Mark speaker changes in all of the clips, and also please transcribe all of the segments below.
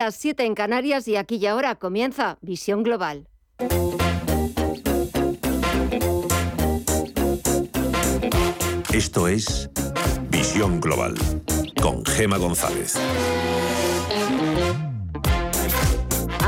Speaker 1: Las 7 en Canarias y aquí y ahora comienza Visión Global.
Speaker 2: Esto es Visión Global con Gema González.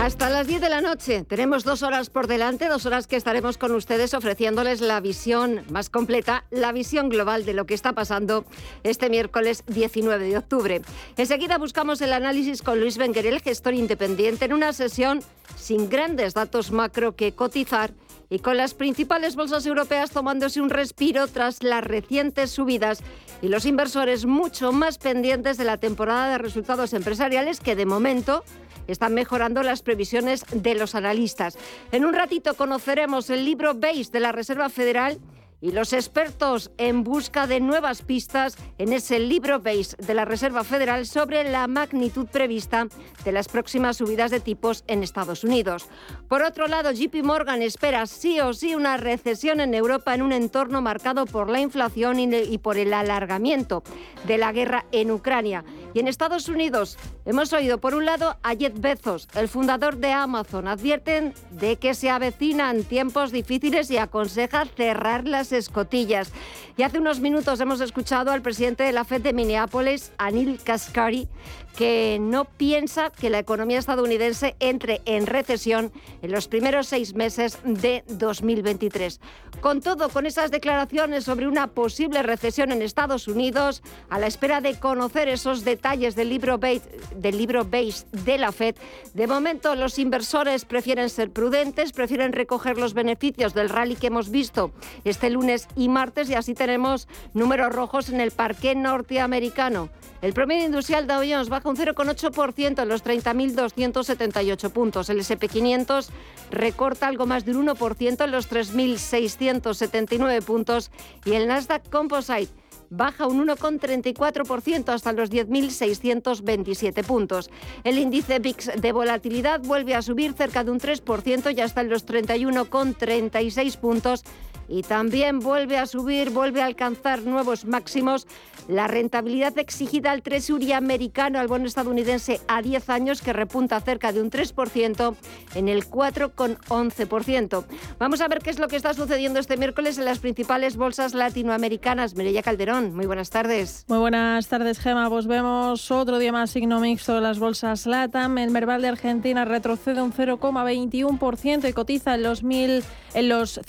Speaker 1: Hasta las 10 de la noche tenemos dos horas por delante, dos horas que estaremos con ustedes ofreciéndoles la visión más completa, la visión global de lo que está pasando este miércoles 19 de octubre. Enseguida buscamos el análisis con Luis Benguerel, gestor independiente, en una sesión sin grandes datos macro que cotizar y con las principales bolsas europeas tomándose un respiro tras las recientes subidas y los inversores mucho más pendientes de la temporada de resultados empresariales que de momento están mejorando las previsiones de los analistas. En un ratito conoceremos el libro Base de la Reserva Federal y los expertos en busca de nuevas pistas en ese libro base de la Reserva Federal sobre la magnitud prevista de las próximas subidas de tipos en Estados Unidos. Por otro lado, JP Morgan espera sí o sí una recesión en Europa en un entorno marcado por la inflación y por el alargamiento de la guerra en Ucrania. Y en Estados Unidos hemos oído por un lado a Jeff Bezos, el fundador de Amazon, advierten de que se avecinan tiempos difíciles y aconseja cerrar las escotillas. Y hace unos minutos hemos escuchado al presidente de la FED de Minneapolis, Anil Kaskari, que no piensa que la economía estadounidense entre en recesión en los primeros seis meses de 2023. Con todo, con esas declaraciones sobre una posible recesión en Estados Unidos, a la espera de conocer esos detalles del libro Base, del libro Base de la Fed, de momento los inversores prefieren ser prudentes, prefieren recoger los beneficios del rally que hemos visto este lunes y martes y así tenemos números rojos en el parque norteamericano. El promedio industrial Dow Jones baja un 0,8% en los 30.278 puntos. El SP500 recorta algo más de un 1% en los 3.679 puntos y el Nasdaq Composite baja un 1,34% hasta los 10.627 puntos. El índice VIX de volatilidad vuelve a subir cerca de un 3% y hasta los 31,36 puntos y también vuelve a subir, vuelve a alcanzar nuevos máximos la rentabilidad exigida al Treasury americano, al bono estadounidense a 10 años, que repunta cerca de un 3% en el 4,11%. Vamos a ver qué es lo que está sucediendo este miércoles en las principales bolsas latinoamericanas. Mireya Calderón, muy buenas tardes.
Speaker 3: Muy buenas tardes, Gema. Pues vemos otro día más signo mixto de las bolsas LATAM. El Merval de Argentina retrocede un 0,21% y cotiza en los, mil, en los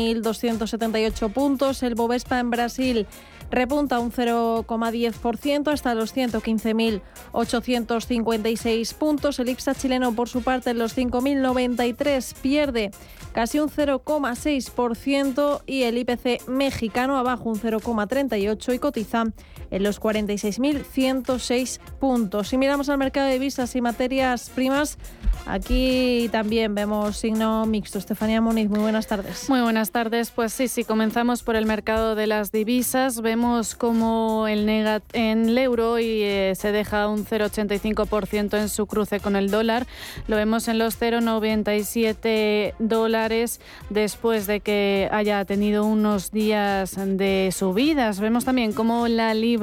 Speaker 3: 137.278 puntos. El Bovespa en Brasil repunta un 0,10% hasta los 115.856 puntos. El IPSA chileno, por su parte, en los 5.093 pierde casi un 0,6% y el IPC mexicano abajo un 0,38 y cotiza en los 46.106 puntos. Si miramos al mercado de divisas y materias primas, aquí también vemos signo mixto. Estefanía Muniz, muy buenas tardes.
Speaker 4: Muy buenas tardes. Pues sí, si comenzamos por el mercado de las divisas, vemos como el, negat en el euro y eh, se deja un 0,85% en su cruce con el dólar. Lo vemos en los 0,97 dólares después de que haya tenido unos días de subidas. Vemos también como la libra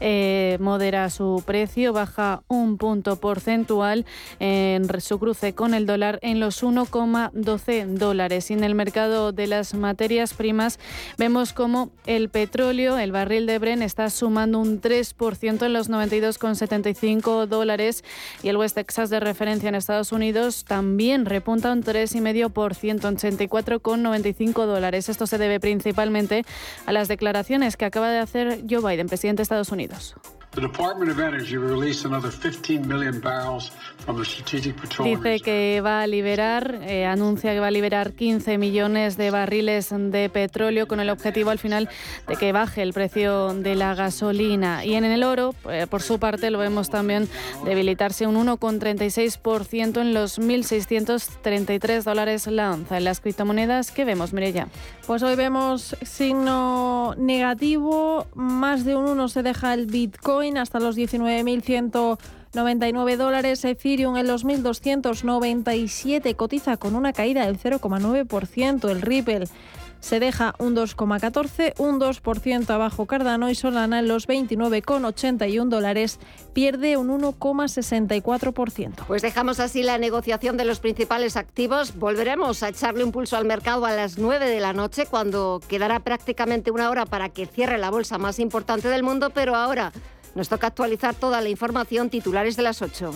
Speaker 4: eh, modera su precio, baja un punto porcentual en su cruce con el dólar en los 1,12 dólares. Y en el mercado de las materias primas vemos como el petróleo, el barril de Bren, está sumando un 3% en los 92,75 dólares y el West Texas de referencia en Estados Unidos también repunta un 3,5% en 84,95 dólares. Esto se debe principalmente a las declaraciones que acaba de hacer Joe Biden, presidente presidente de Estados Unidos. Dice que va a liberar, eh, anuncia que va a liberar 15 millones de barriles de petróleo con el objetivo al final de que baje el precio de la gasolina. Y en el oro, eh, por su parte, lo vemos también debilitarse un 1,36% en los 1.633 dólares la onza. En las criptomonedas, ¿qué vemos, Mireya?
Speaker 3: Pues hoy vemos signo negativo, más de un 1 se deja el Bitcoin hasta los 19.199 dólares. Ethereum en los 1.297 cotiza con una caída del 0,9%. El Ripple se deja un 2,14, un 2% abajo Cardano y Solana en los 29,81 dólares pierde un 1,64%.
Speaker 1: Pues dejamos así la negociación de los principales activos. Volveremos a echarle un pulso al mercado a las 9 de la noche cuando quedará prácticamente una hora para que cierre la bolsa más importante del mundo, pero ahora nos toca actualizar toda la información titulares de las 8.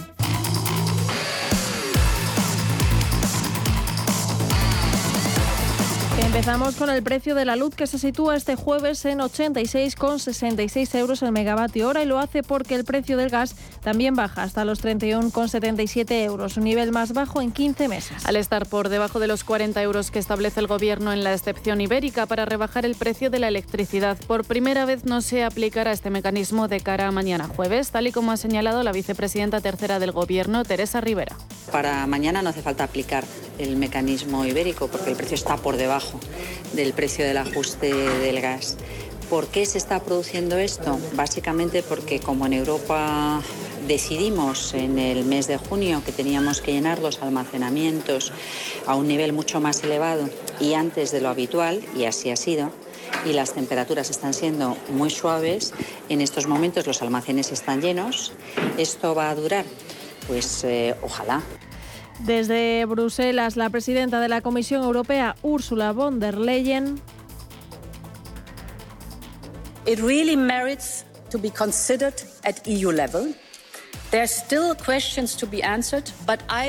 Speaker 3: Empezamos con el precio de la luz que se sitúa este jueves en 86,66 euros el megavatio hora y lo hace porque el precio del gas también baja hasta los 31,77 euros, un nivel más bajo en 15 meses.
Speaker 4: Al estar por debajo de los 40 euros que establece el gobierno en la excepción ibérica para rebajar el precio de la electricidad, por primera vez no se aplicará este mecanismo de cara a mañana jueves, tal y como ha señalado la vicepresidenta tercera del gobierno, Teresa Rivera.
Speaker 5: Para mañana no hace falta aplicar el mecanismo ibérico porque el precio está por debajo del precio del ajuste del gas. ¿Por qué se está produciendo esto? Básicamente porque como en Europa decidimos en el mes de junio que teníamos que llenar los almacenamientos a un nivel mucho más elevado y antes de lo habitual, y así ha sido, y las temperaturas están siendo muy suaves, en estos momentos los almacenes están llenos. ¿Esto va a durar? Pues eh, ojalá.
Speaker 3: Desde Bruselas, la presidenta de la Comisión Europea, Ursula von der Leyen.
Speaker 6: It really merits to be considered at EU level.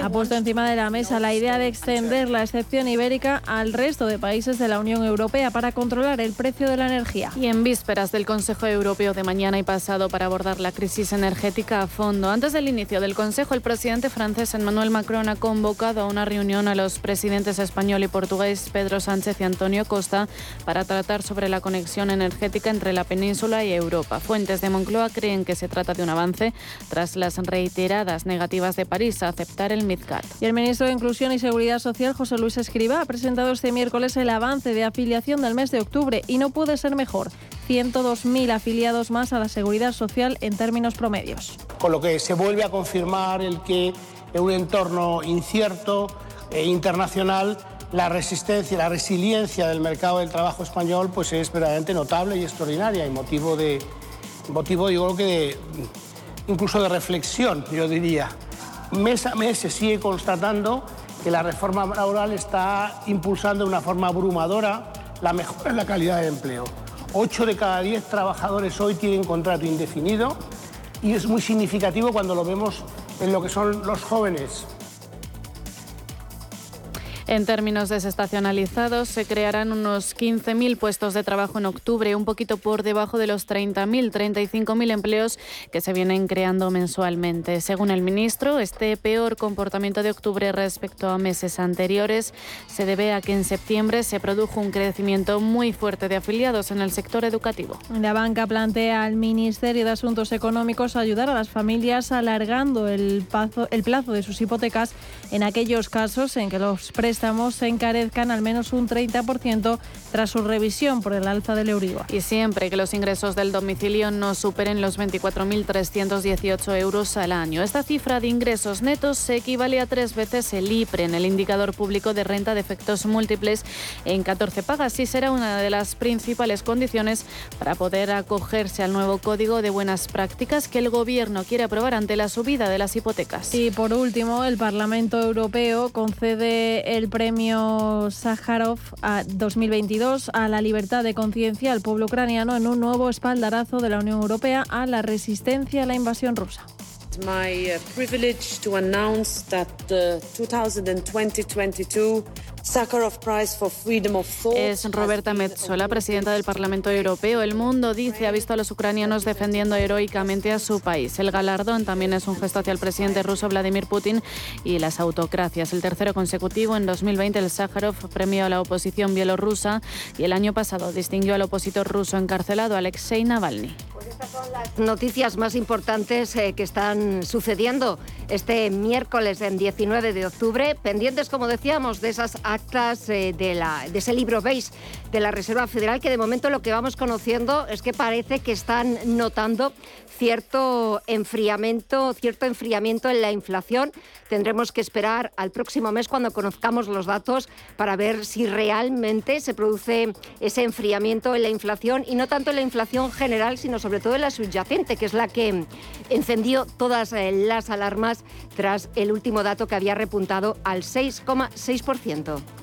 Speaker 3: Ha puesto encima de la mesa la idea de extender la excepción ibérica al resto de países de la Unión Europea para controlar el precio de la energía.
Speaker 4: Y en vísperas del Consejo Europeo de mañana y pasado para abordar la crisis energética a fondo. Antes del inicio del Consejo, el presidente francés Emmanuel Macron ha convocado a una reunión a los presidentes español y portugués Pedro Sánchez y Antonio Costa para tratar sobre la conexión energética entre la península y Europa. Fuentes de Moncloa creen que se trata de un avance tras las reiteradas negativas de París a aceptar el MidCat.
Speaker 3: Y el ministro de Inclusión y Seguridad Social, José Luis Escriba, ha presentado este miércoles el avance de afiliación del mes de octubre y no puede ser mejor. 102.000 afiliados más a la seguridad social en términos promedios.
Speaker 7: Con lo que se vuelve a confirmar el que en un entorno incierto e internacional la resistencia y la resiliencia del mercado del trabajo español pues es verdaderamente notable y extraordinaria y motivo de motivo yo creo que de incluso de reflexión, yo diría. Mes a mes se sigue constatando que la reforma laboral está impulsando de una forma abrumadora la mejora en la calidad de empleo. Ocho de cada diez trabajadores hoy tienen contrato indefinido y es muy significativo cuando lo vemos en lo que son los jóvenes.
Speaker 4: En términos desestacionalizados, se crearán unos 15.000 puestos de trabajo en octubre, un poquito por debajo de los 30.000, 35.000 empleos que se vienen creando mensualmente. Según el ministro, este peor comportamiento de octubre respecto a meses anteriores se debe a que en septiembre se produjo un crecimiento muy fuerte de afiliados en el sector educativo.
Speaker 3: La banca plantea al Ministerio de Asuntos Económicos ayudar a las familias alargando el plazo, el plazo de sus hipotecas en aquellos casos en que los precios préstamos se encarezcan al menos un 30% tras su revisión por el alza del Euribor.
Speaker 4: Y siempre que los ingresos del domicilio no superen los 24.318 euros al año. Esta cifra de ingresos netos se equivale a tres veces el IPRE en el indicador público de renta de efectos múltiples en 14 pagas y será una de las principales condiciones para poder acogerse al nuevo código de buenas prácticas que el Gobierno quiere aprobar ante la subida de las hipotecas.
Speaker 3: Y por último, el Parlamento Europeo concede el el premio Sájarov 2022 a la libertad de conciencia al pueblo ucraniano en un nuevo espaldarazo de la Unión Europea a la resistencia a la invasión rusa.
Speaker 8: my uh, privilege to announce that the 2020-2022
Speaker 4: es Roberta Metsola, presidenta del Parlamento Europeo. El mundo, dice, ha visto a los ucranianos defendiendo heroicamente a su país. El galardón también es un gesto hacia el presidente ruso Vladimir Putin y las autocracias. El tercero consecutivo en 2020, el Sájarov premió a la oposición bielorrusa y el año pasado distinguió al opositor ruso encarcelado Alexei Navalny.
Speaker 1: Pues estas son las noticias más importantes eh, que están sucediendo este miércoles en 19 de octubre, pendientes, como decíamos, de esas actas eh, de, la, de ese libro base de la Reserva Federal, que de momento lo que vamos conociendo es que parece que están notando cierto enfriamiento, cierto enfriamiento en la inflación. Tendremos que esperar al próximo mes cuando conozcamos los datos para ver si realmente se produce ese enfriamiento en la inflación y no tanto en la inflación general, sino sobre todo en la subyacente, que es la que encendió todas eh, las alarmas tras el último dato que había repuntado al 6,6%.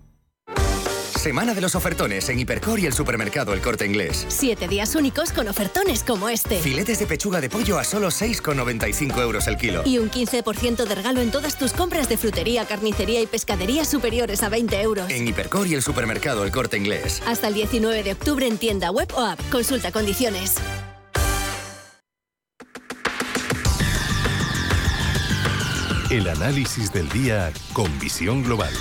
Speaker 9: Semana de los ofertones en Hipercor y el supermercado El Corte Inglés.
Speaker 10: Siete días únicos con ofertones como este.
Speaker 9: Filetes de pechuga de pollo a solo 6,95 euros el kilo.
Speaker 10: Y un 15% de regalo en todas tus compras de frutería, carnicería y pescadería superiores a 20 euros.
Speaker 9: En Hipercor y el supermercado El Corte Inglés.
Speaker 10: Hasta el 19 de octubre en tienda web o app. Consulta condiciones.
Speaker 2: El análisis del día con visión global.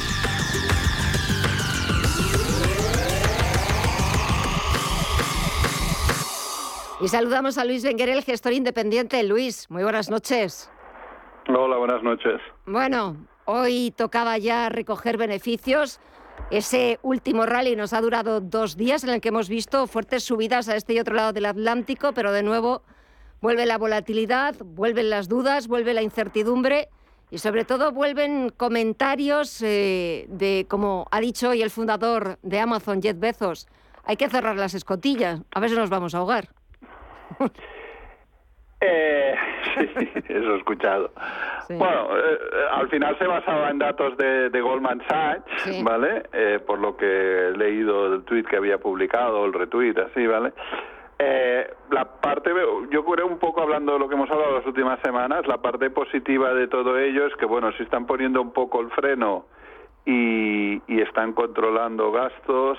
Speaker 1: Y saludamos a Luis el gestor independiente. Luis, muy buenas noches.
Speaker 11: Hola, buenas noches.
Speaker 1: Bueno, hoy tocaba ya recoger beneficios. Ese último rally nos ha durado dos días en el que hemos visto fuertes subidas a este y otro lado del Atlántico, pero de nuevo vuelve la volatilidad, vuelven las dudas, vuelve la incertidumbre y sobre todo vuelven comentarios eh, de, como ha dicho hoy el fundador de Amazon, Jeff Bezos, hay que cerrar las escotillas, a ver si nos vamos a ahogar.
Speaker 11: Eh, sí, eso he escuchado. Bueno, eh, al final se basaba en datos de, Goldman Sachs, ¿vale? Eh, por lo que he leído el tweet que había publicado, el retweet, así, ¿vale? la parte, yo creo un poco hablando de lo que hemos hablado las últimas semanas, la parte positiva de todo ello es que, bueno, si están poniendo un poco el freno y, y están controlando gastos,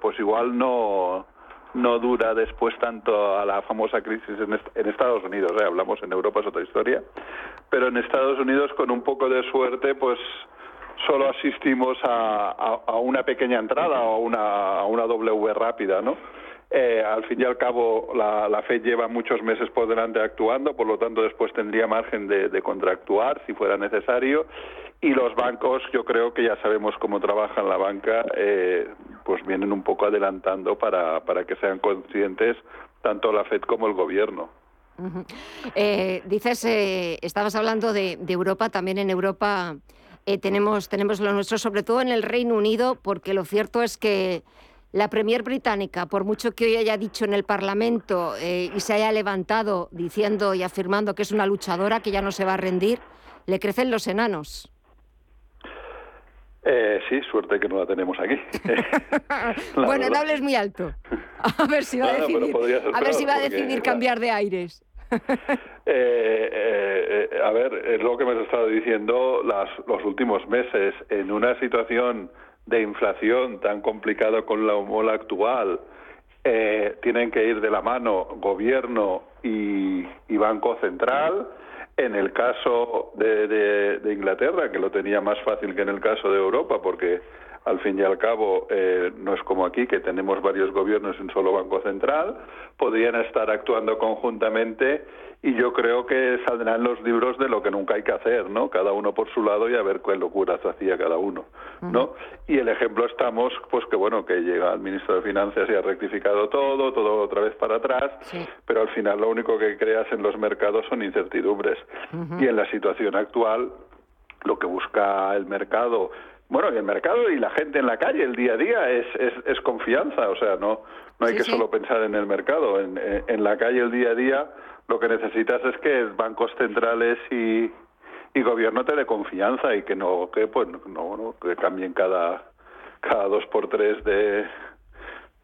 Speaker 11: pues igual no no dura después tanto a la famosa crisis en, Estados Unidos. ¿eh? Hablamos en Europa es otra historia, pero en Estados Unidos con un poco de suerte, pues solo asistimos a, a, una pequeña entrada o a una, a una W rápida, ¿no? Eh, al fin y al cabo, la, Fed lleva muchos meses por delante actuando, por lo tanto, después tendría margen de, de contractuar si fuera necesario. Y los bancos, yo creo que ya sabemos cómo trabajan la banca, eh, pues vienen un poco adelantando para, para que sean conscientes tanto la Fed como el gobierno.
Speaker 1: eh, dices, eh, estabas hablando de, Europa, también en Europa tenemos, tenemos lo nuestro, sobre todo en el Reino Unido, porque lo cierto es que la Premier británica, por mucho que hoy haya dicho en el Parlamento eh, y se haya levantado diciendo y afirmando que es una luchadora, que ya no se va a rendir, le crecen los enanos.
Speaker 11: Eh, sí, suerte que no la tenemos aquí.
Speaker 1: bueno, no hables muy alto. A ver si va a decidir, a ver si va a decidir cambiar de aires.
Speaker 11: Eh, a ver, es lo que me has estado diciendo las, los últimos meses. En una situación de inflación tan complicado con la mola actual, eh, tienen que ir de la mano gobierno y, Banco Central. En el caso de, Inglaterra, que lo tenía más fácil que en el caso de Europa, porque al fin y al cabo eh, no es como aquí, que tenemos varios gobiernos en solo Banco Central, podrían estar actuando conjuntamente y yo creo que saldrán los libros de lo que nunca hay que hacer, ¿no? Cada uno por su lado y a ver qué locuras hacía cada uno, ¿no? Y el ejemplo estamos, pues que bueno, que llega el ministro de Finanzas y ha rectificado todo, todo otra vez para atrás, pero al final lo único que creas en los mercados son incertidumbres. Y en la situación actual, lo que busca el mercado bueno, y el mercado y la gente en la calle, el día a día, es, es, es confianza. O sea, no, no hay que solo pensar en el mercado. En, en, la calle, el día a día, lo que necesitas es que bancos centrales y, y gobierno te dé confianza y que no que pues no, que cambien cada cada dos por tres de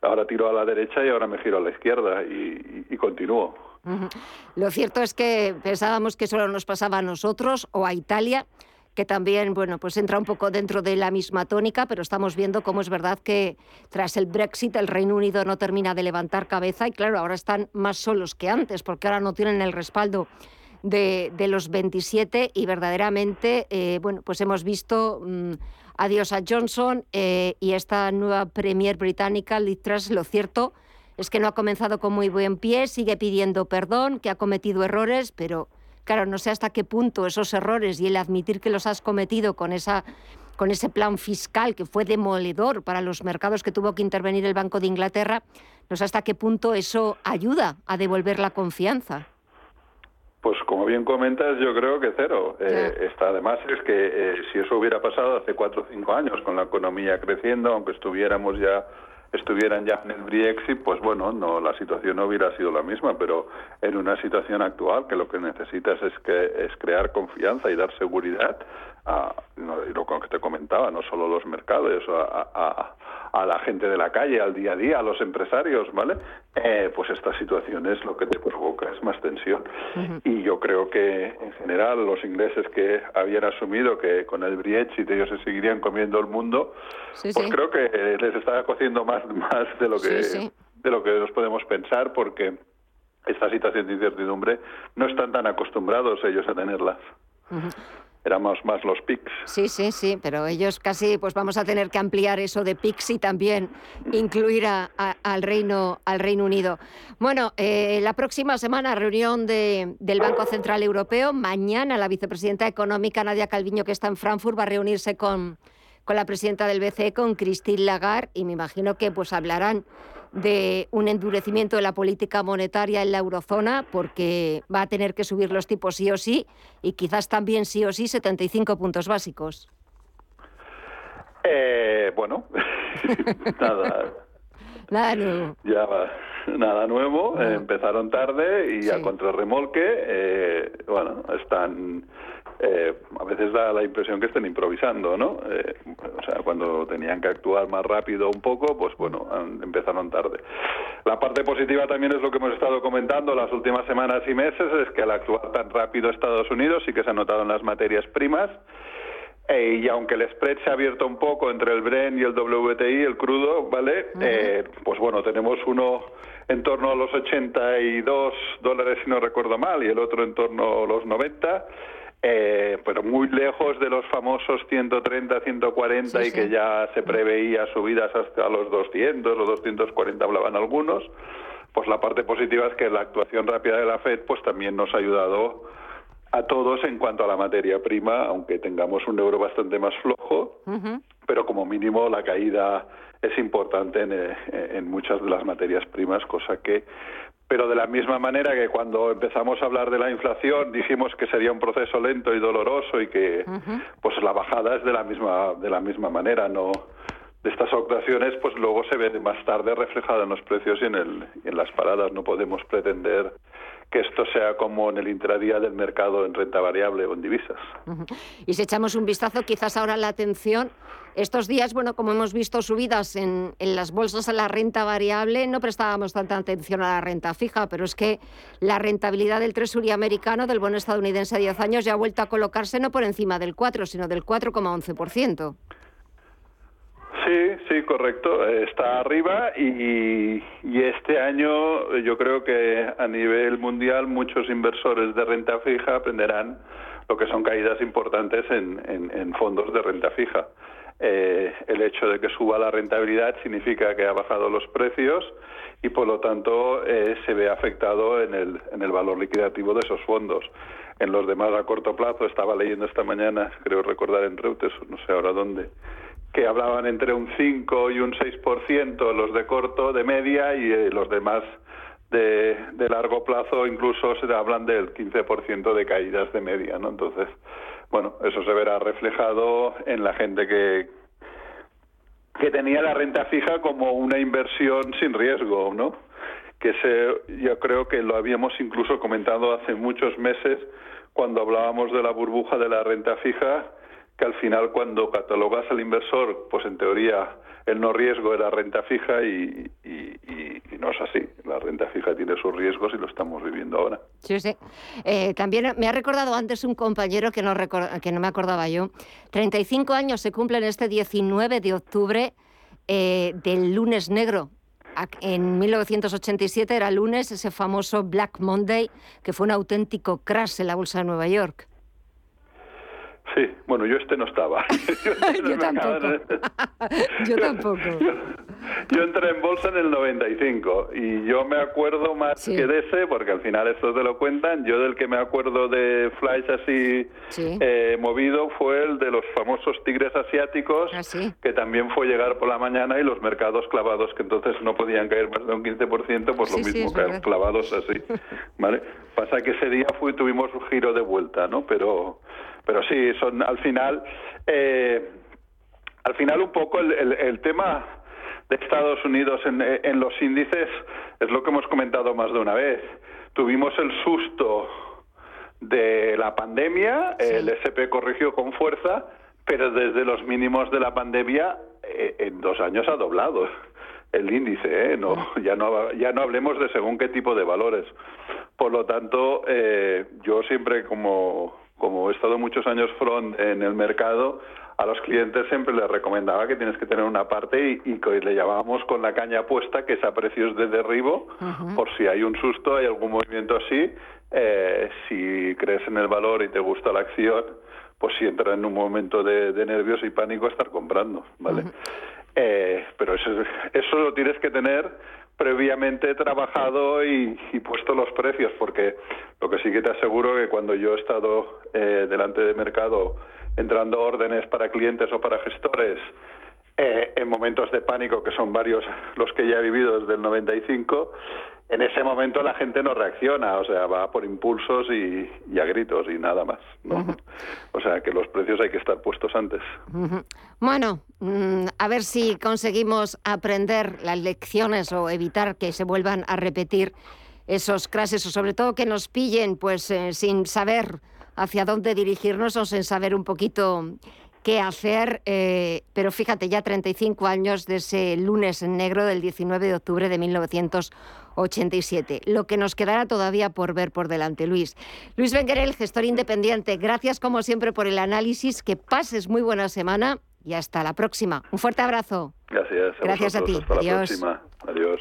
Speaker 11: ahora tiro a la derecha y ahora me giro a la izquierda y, continúo.
Speaker 1: Lo cierto es que pensábamos que solo nos pasaba a nosotros o a Italia, que también, bueno, pues entra un poco dentro de la misma tónica, pero estamos viendo cómo es verdad que tras el Brexit el Reino Unido no termina de levantar cabeza y claro, ahora están más solos que antes, porque ahora no tienen el respaldo de, los 27 y verdaderamente, eh, bueno, pues hemos visto mm, adiós a Johnson eh, y esta nueva Premier británica, Liz Truss, lo cierto es que no ha comenzado con muy buen pie, sigue pidiendo perdón, que ha cometido errores, pero claro, no sé hasta qué punto esos errores y el admitir que los has cometido con esa con ese plan fiscal que fue demoledor para los mercados que tuvo que intervenir el Banco de Inglaterra, no sé hasta qué punto eso ayuda a devolver la confianza.
Speaker 11: Pues como bien comentas, yo creo que cero. Eh, está, además es que eh, si eso hubiera pasado hace cuatro o cinco años con la economía creciendo, aunque estuviéramos ya estuvieran ya en el Brexit, pues bueno, no la situación no hubiera sido la misma, pero en una situación actual que lo que necesitas es que es crear confianza y dar seguridad a lo que te comentaba, no solo los mercados, a, a, la gente de la calle, al día a día, a los empresarios, ¿vale? Eh, pues esta situación es lo que te provoca, es más tensión. Y yo creo que en general los ingleses que habían asumido que con el Brexit ellos se seguirían comiendo el mundo, pues creo que les está cociendo más, más de lo que de lo que nos podemos pensar porque esta situación de incertidumbre no están tan acostumbrados ellos a tenerlas éramos más los PICs.
Speaker 1: Sí, sí, sí, pero ellos casi, pues vamos a tener que ampliar eso de PICs y también incluir al, Reino, al Reino Unido. Bueno, eh, la próxima semana reunión de, del Banco Central Europeo. Mañana la vicepresidenta económica Nadia Calviño, que está en Frankfurt, va a reunirse con, con la presidenta del BCE, con Christine Lagarde, y me imagino que pues hablarán de un endurecimiento de la política monetaria en la eurozona, porque va a tener que subir los tipos sí o sí, y quizás también sí o sí 75 puntos básicos.
Speaker 11: Eh, bueno, nada.
Speaker 1: Nada nuevo.
Speaker 11: Ya va. Nada nuevo. empezaron tarde y a contrarremolque, eh, bueno, están eh, a veces da la impresión que estén improvisando, ¿no? Eh, o sea, cuando tenían que actuar más rápido un poco, pues bueno, empezaron tarde. La parte positiva también es lo que hemos estado comentando las últimas semanas y meses, es que al actuar tan rápido Estados Unidos sí que se ha notado en las materias primas. Eh, y aunque el spread se ha abierto un poco entre el Bren y el WTI, el crudo, ¿vale? pues bueno, tenemos uno en torno a los 82 dólares, si no recuerdo mal, y el otro en torno a los 90 eh, pero muy lejos de los famosos 130, 140 y que ya se preveía subidas hasta los 200 o 240 hablaban algunos. Pues la parte positiva es que la actuación rápida de la Fed pues también nos ha ayudado a todos en cuanto a la materia prima, aunque tengamos un euro bastante más flojo, pero como mínimo la caída es importante en, eh, en, muchas de las materias primas, cosa que pero de la misma manera que cuando empezamos a hablar de la inflación dijimos que sería un proceso lento y doloroso y que pues la bajada es de la misma de la misma manera no de estas actuaciones pues luego se ve más tarde reflejada en los precios y en el en las paradas. No podemos pretender que esto sea como en el intradía del mercado en renta variable o en divisas.
Speaker 1: Y si echamos un vistazo, quizás ahora la atención, estos días, bueno, como hemos visto subidas en, en las bolsas a la renta variable, no prestábamos tanta atención a la renta fija, pero es que la rentabilidad del Treasury americano, del bono estadounidense a 10 años, ya ha vuelto a colocarse no por encima del 4, sino del 4,11%.
Speaker 11: Sí, sí, correcto. Está arriba y, este año yo creo que a nivel mundial muchos inversores de renta fija aprenderán lo que son caídas importantes en, fondos de renta fija. Eh, el hecho de que suba la rentabilidad significa que ha bajado los precios y por lo tanto eh, se ve afectado en el, en el valor liquidativo de esos fondos. En los demás a corto plazo estaba leyendo esta mañana, creo recordar en Reuters, no sé ahora dónde, que hablaban entre un 5 y un 6% los de corto, de media, y eh, los demás de, de, largo plazo incluso se hablan del 15% de caídas de media, ¿no? Entonces, bueno, eso se verá reflejado en la gente que, que tenía la renta fija como una inversión sin riesgo, ¿no? Que se, yo creo que lo habíamos incluso comentado hace muchos meses cuando hablábamos de la burbuja de la renta fija, que al final cuando catalogas al inversor, pues en teoría el no riesgo era renta fija y, no es así. La renta fija tiene sus riesgos y lo estamos viviendo ahora.
Speaker 1: Sí, sí. Eh, también me ha recordado antes un compañero que no, que no me acordaba yo. 35 años se cumplen este 19 de octubre eh, del lunes negro. En 1987 era lunes, ese famoso Black Monday, que fue un auténtico crash en la bolsa de Nueva York.
Speaker 11: Sí, bueno, yo este no estaba.
Speaker 1: yo, tampoco. yo tampoco.
Speaker 11: Yo, entré en bolsa en el 95 y yo me acuerdo más que de ese, porque al final esto te lo cuentan, yo del que me acuerdo de flash así eh, movido fue el de los famosos tigres asiáticos,
Speaker 1: ¿Ah,
Speaker 11: que también fue llegar por la mañana y los mercados clavados, que entonces no podían caer más de un 15%, por lo mismo caer clavados así. ¿vale? Pasa que ese día fue, tuvimos un giro de vuelta, ¿no? Pero pero sí, son al final, eh, al final un poco el, tema de Estados Unidos en, los índices es lo que hemos comentado más de una vez. Tuvimos el susto de la pandemia, el SP corrigió con fuerza, pero desde los mínimos de la pandemia eh, en dos años ha doblado el índice, ¿eh? no, ya no ya no hablemos de según qué tipo de valores. Por lo tanto, eh, yo siempre como como he estado muchos años front en el mercado, a los clientes siempre les recomendaba que tienes que tener una parte y, y que le llamábamos con la caña puesta, que es a precios de derribo, por si hay un susto, hay algún movimiento así. Eh, si crees en el valor y te gusta la acción, pues si entra en un momento de, nervios y pánico, estar comprando, ¿vale? eh, pero eso, eso lo tienes que tener previamente trabajado y, puesto los precios, porque lo que sí que te aseguro que cuando yo he estado eh, delante de mercado entrando órdenes para clientes o para gestores eh, en momentos de pánico, que son varios los que ya he vivido desde el 95, en ese momento la gente no reacciona, o sea, va por impulsos y, a gritos y nada más. O sea, que los precios hay que estar puestos antes.
Speaker 1: Bueno, mm, a ver si conseguimos aprender las lecciones o evitar que se vuelvan a repetir esos crashes o sobre todo que nos pillen pues eh, sin saber hacia dónde dirigirnos o sin saber un poquito qué hacer, eh, pero fíjate, ya 35 años de ese lunes negro del 19 de octubre de 1987. Lo que nos quedará todavía por ver por delante, Luis. Luis Benguerel, gestor independiente, gracias como siempre por el análisis, que pases muy buena semana y hasta la próxima. Un fuerte abrazo.
Speaker 11: Gracias.
Speaker 1: gracias a ti.
Speaker 11: Hasta la próxima. Adiós.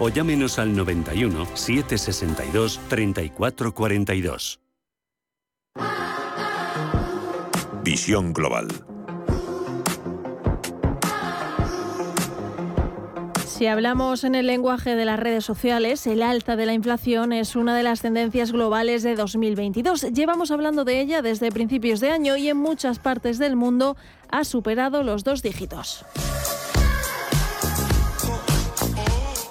Speaker 2: o llámenos al 91 762 3442.
Speaker 12: Visión Global.
Speaker 3: Si hablamos en el lenguaje de las redes sociales, el alta de la inflación es una de las tendencias globales de 2022. Llevamos hablando de ella desde principios de año y en muchas partes del mundo ha superado los dos dígitos.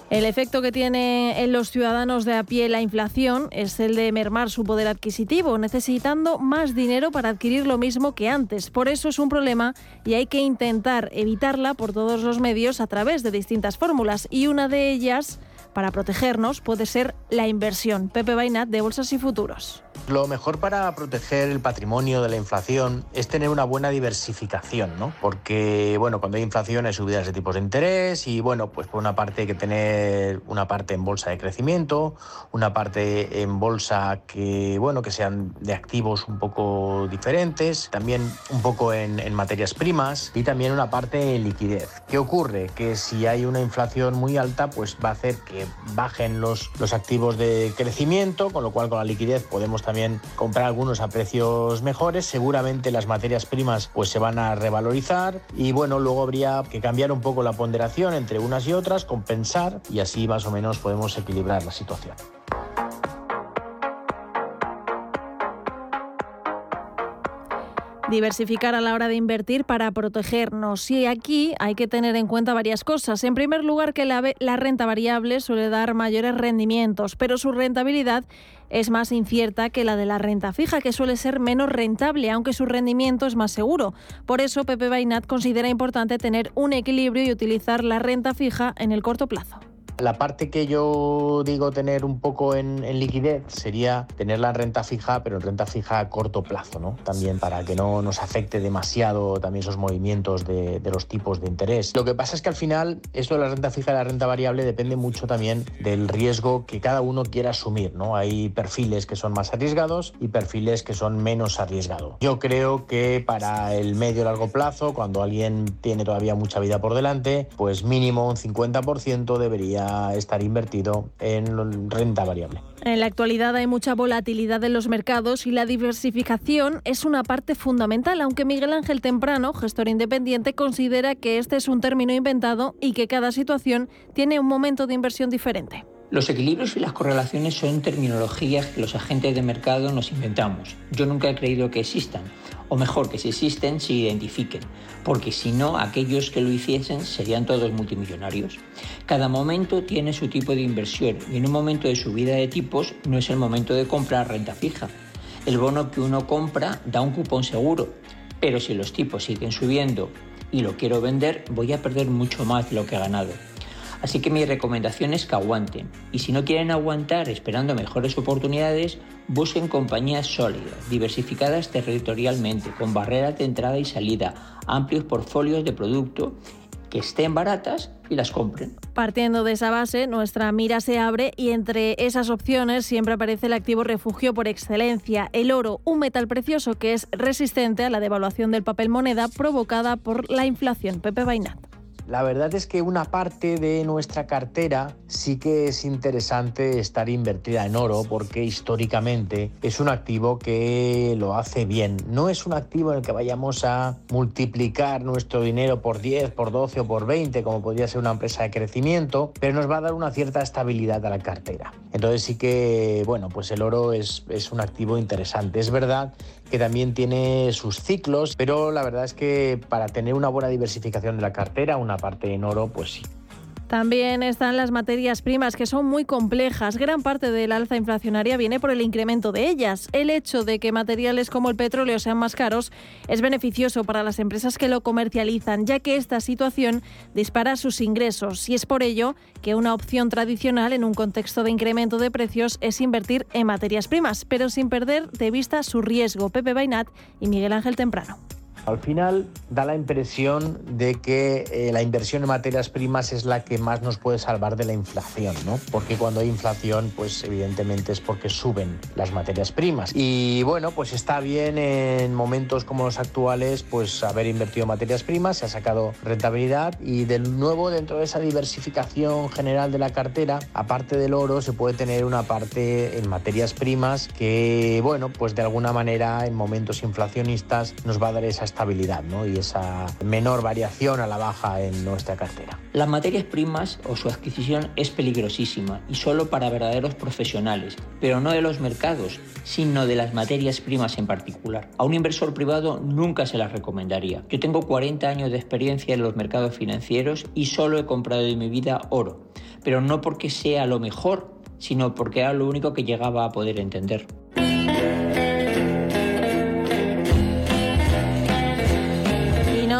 Speaker 3: El efecto que tiene en los ciudadanos de a pie la inflación es el de mermar su poder adquisitivo, necesitando más dinero para adquirir lo mismo que antes. Por eso es un problema y hay que intentar evitarla por todos los medios a través de distintas fórmulas y una de ellas para protegernos puede ser la inversión. Pepe Bainat de Bolsas y Futuros.
Speaker 13: Lo mejor para proteger el patrimonio de la inflación es tener una buena diversificación, ¿no? Porque, bueno, cuando hay inflación hay subidas de tipos de interés y, bueno, pues por una parte hay que tener una parte en bolsa de crecimiento, una parte en bolsa que, bueno, que sean de activos un poco diferentes, también un poco en, en materias primas y también una parte en liquidez. ¿Qué ocurre? Que si hay una inflación muy alta, pues va a hacer que bajen los, los activos de crecimiento, con lo cual con la liquidez podemos también comprar algunos a precios mejores. Seguramente las materias primas pues se van a revalorizar y bueno, luego habría que cambiar un poco la ponderación entre unas y otras, compensar y así más o menos podemos equilibrar la situación.
Speaker 3: Diversificar a la hora de invertir para protegernos. Y aquí hay que tener en cuenta varias cosas. En primer lugar, que la, renta variable suele dar mayores rendimientos, pero su rentabilidad es más incierta que la de la renta fija, que suele ser menos rentable, aunque su rendimiento es más seguro. Por eso, Pepe Bainat considera importante tener un equilibrio y utilizar la renta fija en el corto plazo.
Speaker 13: La parte que yo digo tener un poco en, en, liquidez sería tener la renta fija, pero en renta fija a corto plazo, ¿no? También para que no nos afecte demasiado también esos movimientos de, de, los tipos de interés. Lo que pasa es que al final esto de la renta fija y la renta variable depende mucho también del riesgo que cada uno quiera asumir, ¿no? Hay perfiles que son más arriesgados y perfiles que son menos arriesgados. Yo creo que para el medio y largo plazo, cuando alguien tiene todavía mucha vida por delante, pues mínimo un 50% debería estar invertido en renta variable.
Speaker 3: En la actualidad hay mucha volatilidad en los mercados y la diversificación es una parte fundamental, aunque Miguel Ángel Temprano, gestor independiente, considera que este es un término inventado y que cada situación tiene un momento de inversión diferente.
Speaker 14: Los equilibrios y las correlaciones son terminologías que los agentes de mercado nos inventamos. Yo nunca he creído que existan o mejor que si existen se identifiquen, porque si no aquellos que lo hiciesen serían todos multimillonarios. Cada momento tiene su tipo de inversión y en un momento de subida de tipos no es el momento de comprar renta fija. El bono que uno compra da un cupón seguro, pero si los tipos siguen subiendo y lo quiero vender, voy a perder mucho más de lo que he ganado. Así que mi recomendación es que aguanten. Y si no quieren aguantar esperando mejores oportunidades, busquen compañías sólidas, diversificadas territorialmente, con barreras de entrada y salida, amplios portfolios de producto que estén baratas y las compren.
Speaker 3: Partiendo de esa base, nuestra mira se abre y entre esas opciones siempre aparece el activo refugio por excelencia, el oro, un metal precioso que es resistente a la devaluación del papel moneda provocada por la inflación. Pepe Bainat.
Speaker 13: La verdad es que una parte de nuestra cartera sí que es interesante estar invertida en oro porque históricamente es un activo que lo hace bien. No es un activo en el que vayamos a multiplicar nuestro dinero por 10, por 12 o por 20 como podría ser una empresa de crecimiento, pero nos va a dar una cierta estabilidad a la cartera. Entonces sí que, bueno, pues el oro es, es un activo interesante. Es verdad que también tiene sus ciclos, pero la verdad es que para tener una buena diversificación de la cartera, una parte en oro, pues sí.
Speaker 3: También están las materias primas, que son muy complejas. Gran parte del alza inflacionaria viene por el incremento de ellas. El hecho de que materiales como el petróleo sean más caros es beneficioso para las empresas que lo comercializan, ya que esta situación dispara sus ingresos. Y es por ello que una opción tradicional en un contexto de incremento de precios es invertir en materias primas, pero sin perder de vista su riesgo. Pepe Bainat y Miguel Ángel Temprano.
Speaker 13: Al final da la impresión de que eh, la inversión en materias primas es la que más nos puede salvar de la inflación, ¿no? Porque cuando hay inflación, pues evidentemente es porque suben las materias primas. Y bueno, pues está bien en momentos como los actuales, pues haber invertido en materias primas, se ha sacado rentabilidad y de nuevo dentro de esa diversificación general de la cartera, aparte del oro, se puede tener una parte en materias primas que, bueno, pues de alguna manera en momentos inflacionistas nos va a dar esa estabilidad ¿no? y esa menor variación a la baja en nuestra cartera.
Speaker 14: Las materias primas o su adquisición es peligrosísima y solo para verdaderos profesionales, pero no de los mercados, sino de las materias primas en particular. A un inversor privado nunca se las recomendaría. Yo tengo 40 años de experiencia en los mercados financieros y solo he comprado en mi vida oro, pero no porque sea lo mejor, sino porque era lo único que llegaba a poder entender.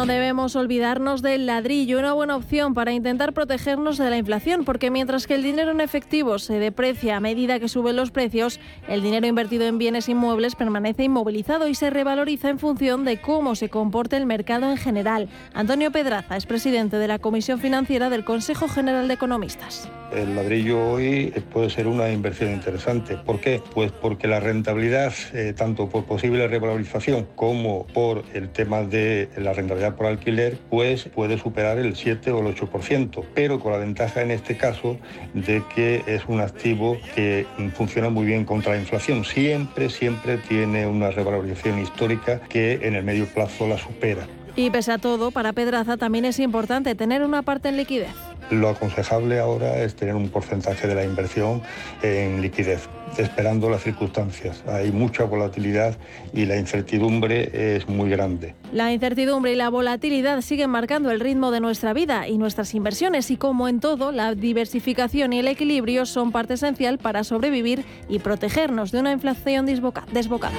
Speaker 3: No debemos olvidarnos del ladrillo, una buena opción para intentar protegernos de la inflación, porque mientras que el dinero en efectivo se deprecia a medida que suben los precios, el dinero invertido en bienes inmuebles permanece inmovilizado y se revaloriza en función de cómo se comporte el mercado en general. Antonio Pedraza es presidente de la Comisión Financiera del Consejo General de Economistas.
Speaker 15: El ladrillo hoy puede ser una inversión interesante. ¿Por qué? Pues porque la rentabilidad, eh, tanto por posible revalorización como por el tema de la rentabilidad por alquiler, pues puede superar el 7 o el 8%, pero con la ventaja en este caso de que es un activo que funciona muy bien contra la inflación. Siempre, siempre tiene una revalorización histórica que en el medio plazo la supera.
Speaker 3: Y pese a todo, para Pedraza también es importante tener una parte en liquidez.
Speaker 15: Lo aconsejable ahora es tener un porcentaje de la inversión en liquidez, esperando las circunstancias. Hay mucha volatilidad y la incertidumbre es muy grande.
Speaker 3: La incertidumbre y la volatilidad siguen marcando el ritmo de nuestra vida y nuestras inversiones y como en todo, la diversificación y el equilibrio son parte esencial para sobrevivir y protegernos de una inflación desbocada.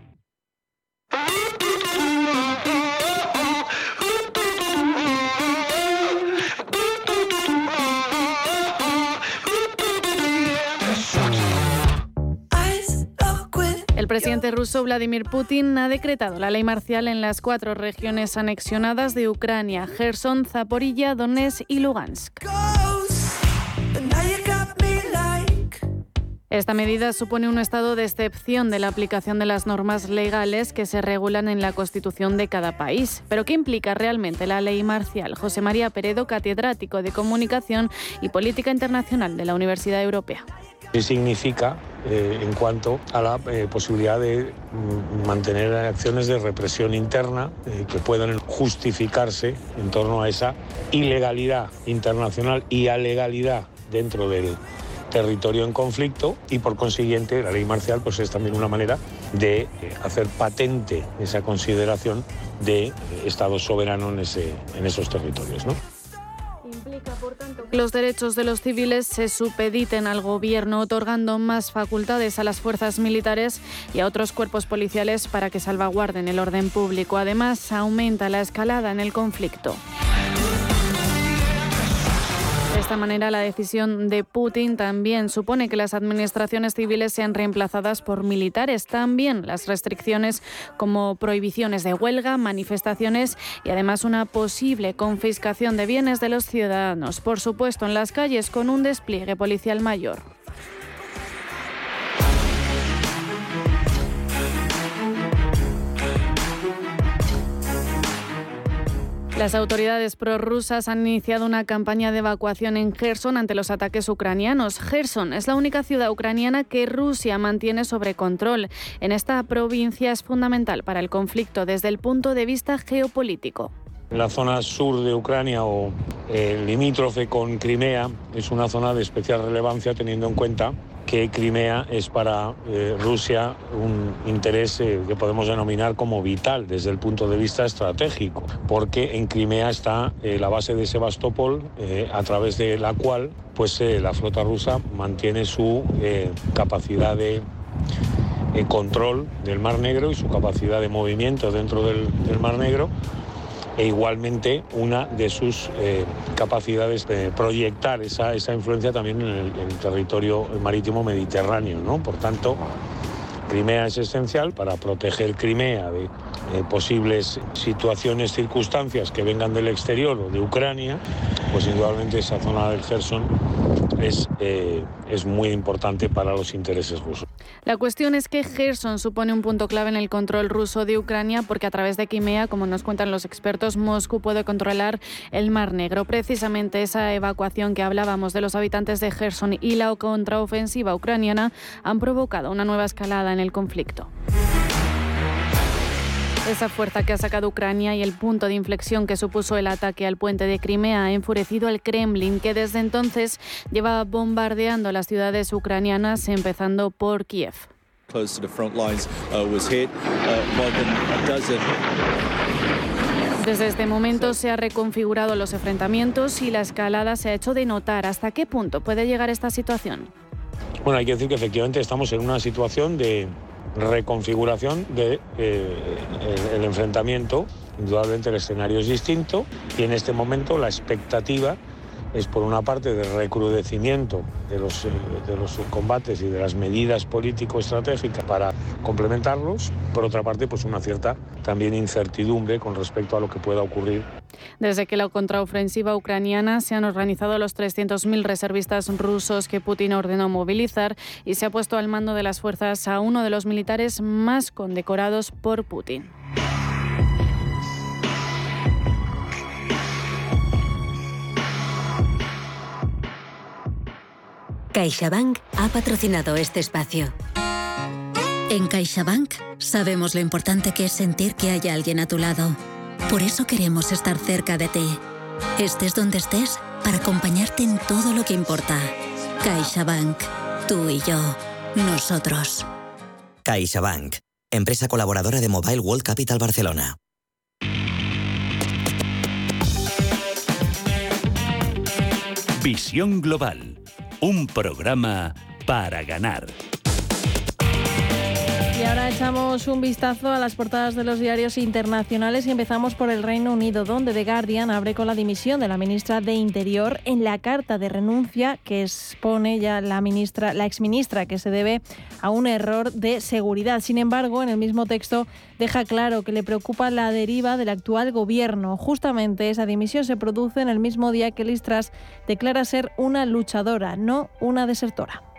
Speaker 4: Presidente ruso Vladimir Putin ha decretado la ley marcial en las cuatro regiones anexionadas de Ucrania, Gerson, Zaporilla, Donetsk y Lugansk. Esta medida supone un estado de excepción de la aplicación de las normas legales que se regulan en la Constitución de cada país. Pero ¿qué implica realmente la ley marcial? José María Peredo, catedrático de Comunicación y Política Internacional de la Universidad Europea.
Speaker 16: ¿Qué significa eh, en cuanto a la eh, posibilidad de mm, mantener acciones de represión interna eh, que puedan justificarse en torno a esa ilegalidad internacional y alegalidad dentro del territorio en conflicto y por consiguiente la ley marcial pues es también una manera de hacer patente esa consideración de Estado soberano en, en esos territorios. ¿no?
Speaker 4: Los derechos de los civiles se supediten al gobierno, otorgando más facultades a las fuerzas militares y a otros cuerpos policiales para que salvaguarden el orden público. Además, aumenta la escalada en el conflicto. Esta manera, la decisión de Putin también supone que las administraciones civiles sean reemplazadas por militares. También las restricciones como prohibiciones de huelga, manifestaciones y además una posible confiscación de bienes de los ciudadanos. Por supuesto, en las calles con un despliegue policial mayor. Las autoridades prorrusas han iniciado una campaña de evacuación en Gerson ante los ataques ucranianos. Gerson es la única ciudad ucraniana que Rusia mantiene sobre control. En esta provincia es fundamental para el conflicto desde el punto de vista geopolítico.
Speaker 16: La zona sur de Ucrania o el limítrofe con Crimea es una zona de especial relevancia teniendo en cuenta que Crimea es para eh, Rusia un interés eh, que podemos denominar como vital desde el punto de vista estratégico, porque en Crimea está eh, la base de Sebastopol, a través de la cual pues, la flota rusa mantiene su capacidad de control del Mar Negro y su capacidad de movimiento dentro del Mar Negro e igualmente una de sus eh, capacidades de proyectar esa, esa influencia también en el, territorio marítimo mediterráneo. ¿no? Por tanto, Crimea es esencial para proteger Crimea de posibles situaciones, circunstancias que vengan del exterior o de Ucrania, pues indudablemente esa zona del Gerson
Speaker 15: es, eh, es muy importante para los intereses rusos.
Speaker 4: La cuestión es que Gerson supone un punto clave en el control ruso de Ucrania porque a través de Crimea, como nos cuentan los expertos, Moscú puede controlar el Mar Negro. Precisamente esa evacuación que hablábamos de los habitantes de Gerson y la contraofensiva ucraniana han provocado una nueva escalada en el conflicto. Esa fuerza que ha sacado Ucrania y el punto de inflexión que supuso el ataque al puente de Crimea ha enfurecido al Kremlin, que desde entonces lleva bombardeando las ciudades ucranianas, empezando por Kiev. Desde este momento se han reconfigurado los enfrentamientos y la escalada se ha hecho de notar. ¿Hasta qué punto puede llegar esta situación?
Speaker 15: Bueno, hay que decir que efectivamente estamos en una situación de, reconfiguración del de, eh, el enfrentamiento. Indudablemente el escenario es distinto y en este momento la expectativa es por una parte de recrudecimiento de los, eh, de los combates y de las medidas político-estratégicas para complementarlos, por otra parte pues una cierta también incertidumbre con respecto a lo que pueda ocurrir.
Speaker 4: Desde que la contraofensiva ucraniana se han organizado los 300.000 reservistas rusos que Putin ordenó movilizar y se ha puesto al mando de las fuerzas a uno de los militares más condecorados por Putin.
Speaker 17: CaixaBank ha patrocinado este espacio. En CaixaBank sabemos lo importante que es sentir que hay alguien a tu lado. Por eso queremos estar cerca de ti. Estés donde estés para acompañarte en todo lo que importa. CaixaBank. Tú y yo. Nosotros.
Speaker 18: CaixaBank. Empresa colaboradora de Mobile World Capital Barcelona.
Speaker 2: Visión Global un programa para ganar.
Speaker 3: Y ahora echamos un vistazo a las portadas de los diarios internacionales y empezamos por el Reino Unido, donde The Guardian abre con la dimisión de la ministra de Interior en la carta de renuncia que expone ya la ministra, la exministra, que se debe a un error de seguridad. Sin embargo, en el mismo texto deja claro que le preocupa la deriva del actual gobierno. Justamente esa dimisión se produce en el mismo día que Liz Truss declara ser una luchadora, no una desertora.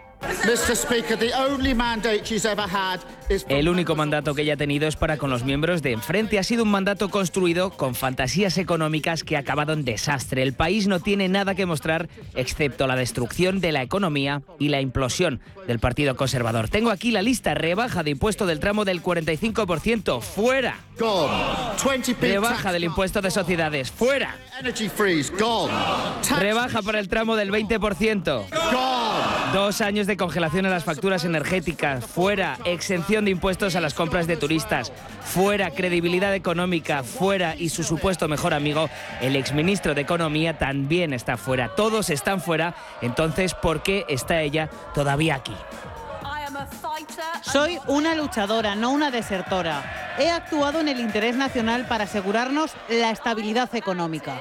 Speaker 19: El único mandato que ella ha tenido es para con los miembros de enfrente. Ha sido un mandato construido con fantasías económicas que ha acabado en desastre. El país no tiene nada que mostrar excepto la destrucción de la economía y la implosión del Partido Conservador. Tengo aquí la lista. Rebaja de impuesto del tramo del 45%. ¡Fuera! Rebaja del impuesto de sociedades. ¡Fuera! Rebaja para el tramo del 20%. Dos años de congelación en las facturas energéticas. Fuera. Exención de impuestos a las compras de turistas. Fuera. Credibilidad económica. Fuera. Y su supuesto mejor amigo, el exministro de Economía, también está fuera. Todos están fuera. Entonces, ¿por qué está ella todavía aquí?
Speaker 20: Soy una luchadora, no una desertora. He actuado en el interés nacional para asegurarnos la estabilidad económica.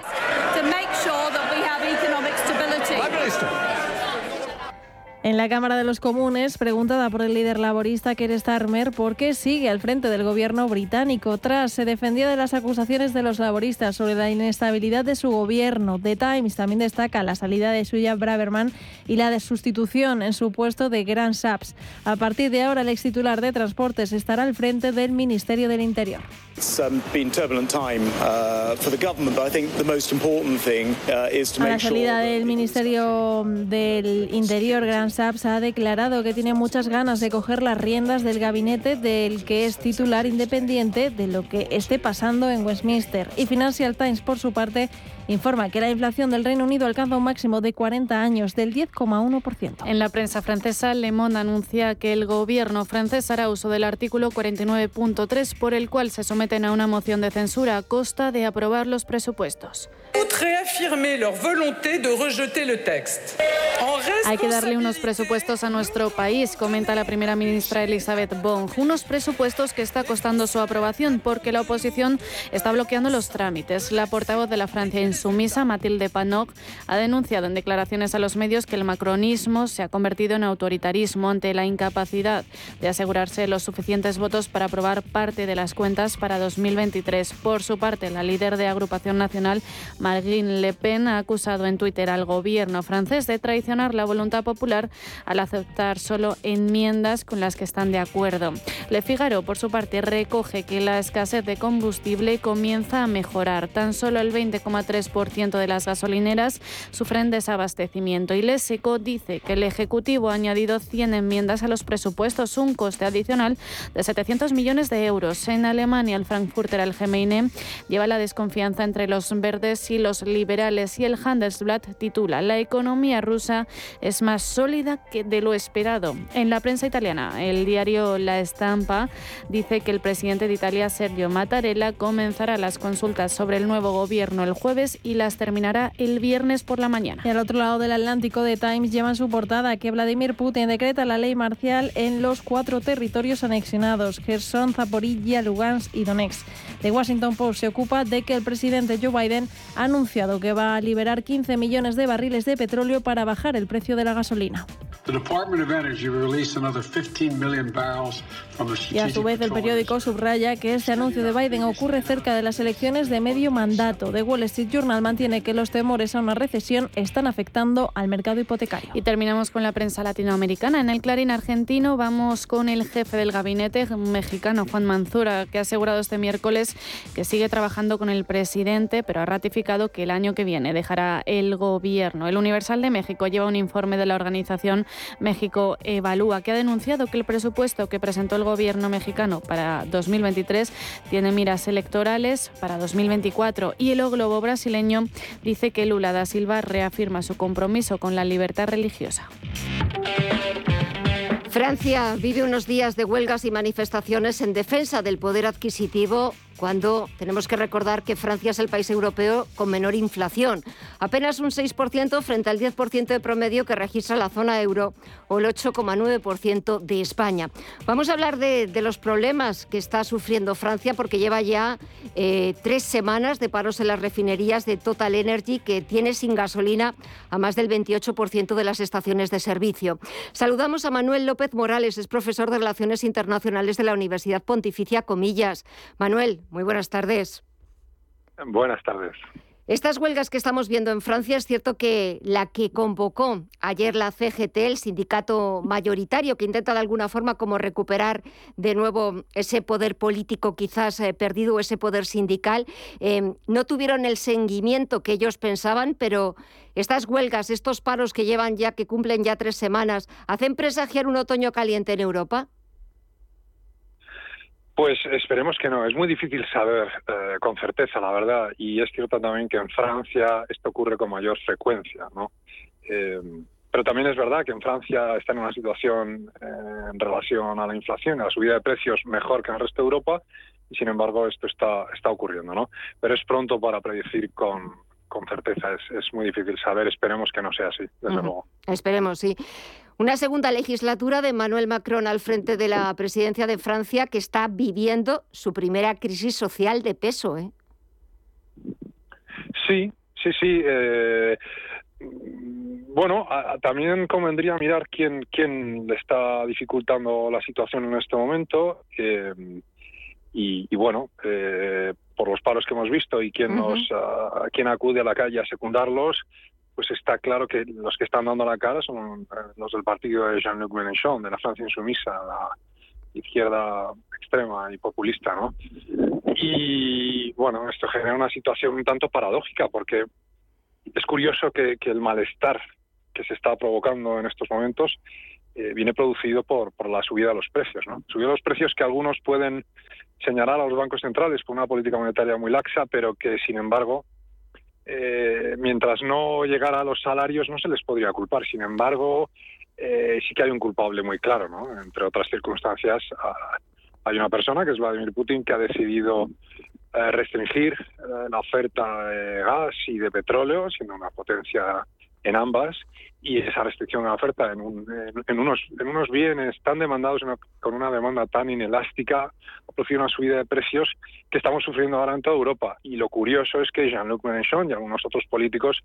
Speaker 3: En la Cámara de los Comunes, preguntada por el líder laborista Keir Starmer por qué sigue al frente del gobierno británico. Tras se defendía de las acusaciones de los laboristas sobre la inestabilidad de su gobierno. The Times también destaca la salida de Suya Braverman y la de sustitución en su puesto de Grand Saps. A partir de ahora, el ex titular de Transportes estará al frente del Ministerio del Interior. A la salida del Ministerio del Interior, Grand Saps ha declarado que tiene muchas ganas de coger las riendas del gabinete del que es titular independiente de lo que esté pasando en Westminster. Y Financial Times, por su parte, informa que la inflación del Reino Unido alcanza un máximo de 40 años del 10,1%.
Speaker 4: En la prensa francesa, Le Monde anuncia que el gobierno francés hará uso del artículo 49.3 por el cual se someten a una moción de censura a costa de aprobar los presupuestos.
Speaker 21: Hay
Speaker 4: que darle unos presupuestos a nuestro país, comenta la primera ministra Elizabeth Bong. Unos presupuestos que está costando su aprobación porque la oposición está bloqueando los trámites. La portavoz de la Francia insumisa, Mathilde Panot, ha denunciado en declaraciones a los medios que el macronismo se ha convertido en autoritarismo ante la incapacidad de asegurarse los suficientes votos para aprobar parte de las cuentas para 2023. Por su parte, la líder de Agrupación Nacional, Marine Le Pen, ha acusado en Twitter al gobierno francés de traicionar la voluntad popular al aceptar solo enmiendas con las que están de acuerdo. Le Figaro, por su parte, recoge que la escasez de combustible comienza a mejorar. Tan solo el 20,3% de las gasolineras sufren desabastecimiento y Leseco dice que el Ejecutivo ha añadido 100 enmiendas a los presupuestos, un coste adicional de 700 millones de euros. En Alemania, el Frankfurter Allgemeine lleva la desconfianza entre los verdes y los liberales y el Handelsblatt titula La economía rusa es más sólida que de lo esperado. En la prensa italiana, el diario La Estampa dice que el presidente de Italia, Sergio Mattarella, comenzará las consultas sobre el nuevo gobierno el jueves y las terminará el viernes por la mañana.
Speaker 3: Y al otro lado del Atlántico, The Times lleva en su portada que Vladimir Putin decreta la ley marcial en los cuatro territorios anexionados, Gerson, Zaporilla, Lugansk y Donetsk. The Washington Post se ocupa de que el presidente Joe Biden ha anunciado que va a liberar 15 millones de barriles de petróleo para bajar el precio de la gasolina. Y a su vez el periódico subraya que este anuncio de Biden ocurre cerca de las elecciones de medio mandato. The Wall Street Journal mantiene que los temores a una recesión están afectando al mercado hipotecario.
Speaker 4: Y terminamos con la prensa latinoamericana. En el Clarín argentino vamos con el jefe del gabinete mexicano, Juan Manzura, que ha asegurado este miércoles que sigue trabajando con el presidente, pero ha ratificado que el año que viene dejará el gobierno. El Universal de México lleva un informe de la organización México Evalúa, que ha denunciado que el presupuesto que presentó el gobierno mexicano para 2023 tiene miras electorales para 2024 y el O Globo brasileño dice que Lula da Silva reafirma su compromiso con la libertad religiosa.
Speaker 1: Francia vive unos días de huelgas y manifestaciones en defensa del poder adquisitivo cuando tenemos que recordar que Francia es el país europeo con menor inflación, apenas un 6% frente al 10% de promedio que registra la zona euro o el 8,9% de España. Vamos a hablar de, los problemas que está sufriendo Francia porque lleva ya eh, tres semanas de paros en las refinerías de Total Energy que tiene sin gasolina a más del 28% de las estaciones de servicio. Saludamos a Manuel López Morales, es profesor de Relaciones Internacionales de la Universidad Pontificia Comillas. Manuel, muy buenas tardes.
Speaker 22: Buenas tardes.
Speaker 1: Estas huelgas que estamos viendo en Francia, es cierto que la que convocó ayer la CGT, el sindicato mayoritario, que intenta de alguna forma como recuperar de nuevo ese poder político quizás eh, perdido, ese poder sindical, eh, no tuvieron el seguimiento que ellos pensaban, pero estas huelgas, estos paros que llevan ya, que cumplen ya tres semanas, ¿hacen presagiar un otoño caliente en Europa?
Speaker 22: Pues esperemos que no. Es muy difícil saber eh, con certeza, la verdad. Y es cierto también que en Francia esto ocurre con mayor frecuencia, ¿no? Eh, pero también es verdad que en Francia está en una situación eh, en relación a la inflación, a la subida de precios mejor que en el resto de Europa. Y sin embargo esto está, está ocurriendo, ¿no? Pero es pronto para predecir con, con certeza. Es, es, muy difícil saber. Esperemos que no sea así, desde luego.
Speaker 1: Esperemos, sí. Una segunda legislatura de Emmanuel Macron al frente de la presidencia de Francia que está viviendo su primera crisis social de peso. ¿eh?
Speaker 22: Sí, sí, sí. Eh, bueno, también convendría mirar quién, quién le está dificultando la situación en este momento. Eh, y, bueno, eh, por los paros que hemos visto y quién, nos, quién acude a la calle a secundarlos, pues está claro que los que están dando la cara son eh, los del partido de Jean-Luc Mélenchon, de la Francia insumisa, la izquierda extrema y populista, ¿no? Y bueno, esto genera una situación un tanto paradójica porque es curioso que, el malestar que se está provocando en estos momentos eh, viene producido por, por la subida de los precios, ¿no? Subida de los precios que algunos pueden señalar a los bancos centrales por una política monetaria muy laxa, pero que sin embargo eh, mientras no llegara a los salarios no se les podría culpar. Sin embargo, eh, sí que hay un culpable muy claro, ¿no? Entre otras circunstancias, hay una persona que es Vladimir Putin que ha decidido eh, restringir la oferta de gas y de petróleo, siendo una potencia en ambas y esa restricción a la oferta en, en, unos, en unos bienes tan demandados, con una demanda tan inelástica, ha producido una subida de precios que estamos sufriendo ahora en toda Europa. Y lo curioso es que Jean-Luc Mélenchon y algunos otros políticos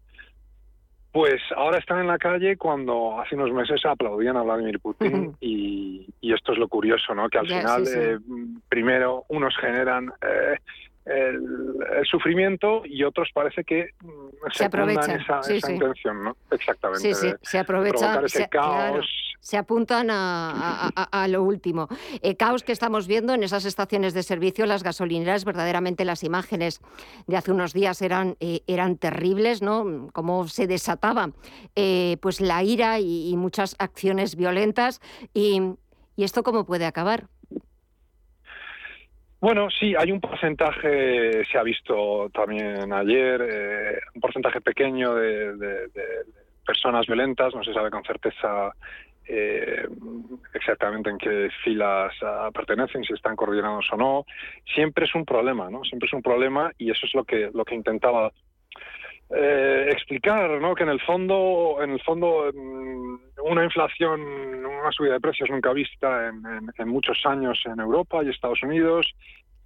Speaker 22: pues ahora están en la calle cuando hace unos meses aplaudían a Vladimir Putin y, esto es lo curioso, ¿no? Que al final, eh, primero, unos generan eh, el, sufrimiento y otros parece que mm, se, aprovechan esa, intención, ¿no? Exactamente.
Speaker 1: Sí, se aprovechan. se, apuntan a, lo último. Eh, caos que estamos viendo en esas estaciones de servicio, las gasolineras, verdaderamente las imágenes de hace unos días eran, eh, eran terribles, ¿no? Cómo se desataba eh, pues la ira y, muchas acciones violentas. Y, ¿Y esto cómo puede acabar?
Speaker 22: Bueno, sí, hay un porcentaje, se ha visto también ayer, eh, un porcentaje pequeño de, personas violentas, no se sabe con certeza eh, exactamente en qué filas ah, pertenecen, si están coordinados o no. Siempre es un problema, ¿no? Siempre es un problema y eso es lo que lo que intentaba eh, explicar, ¿no? Que en el fondo, en el fondo, mm, una inflación, una subida de precios nunca vista en, muchos años en Europa y Estados Unidos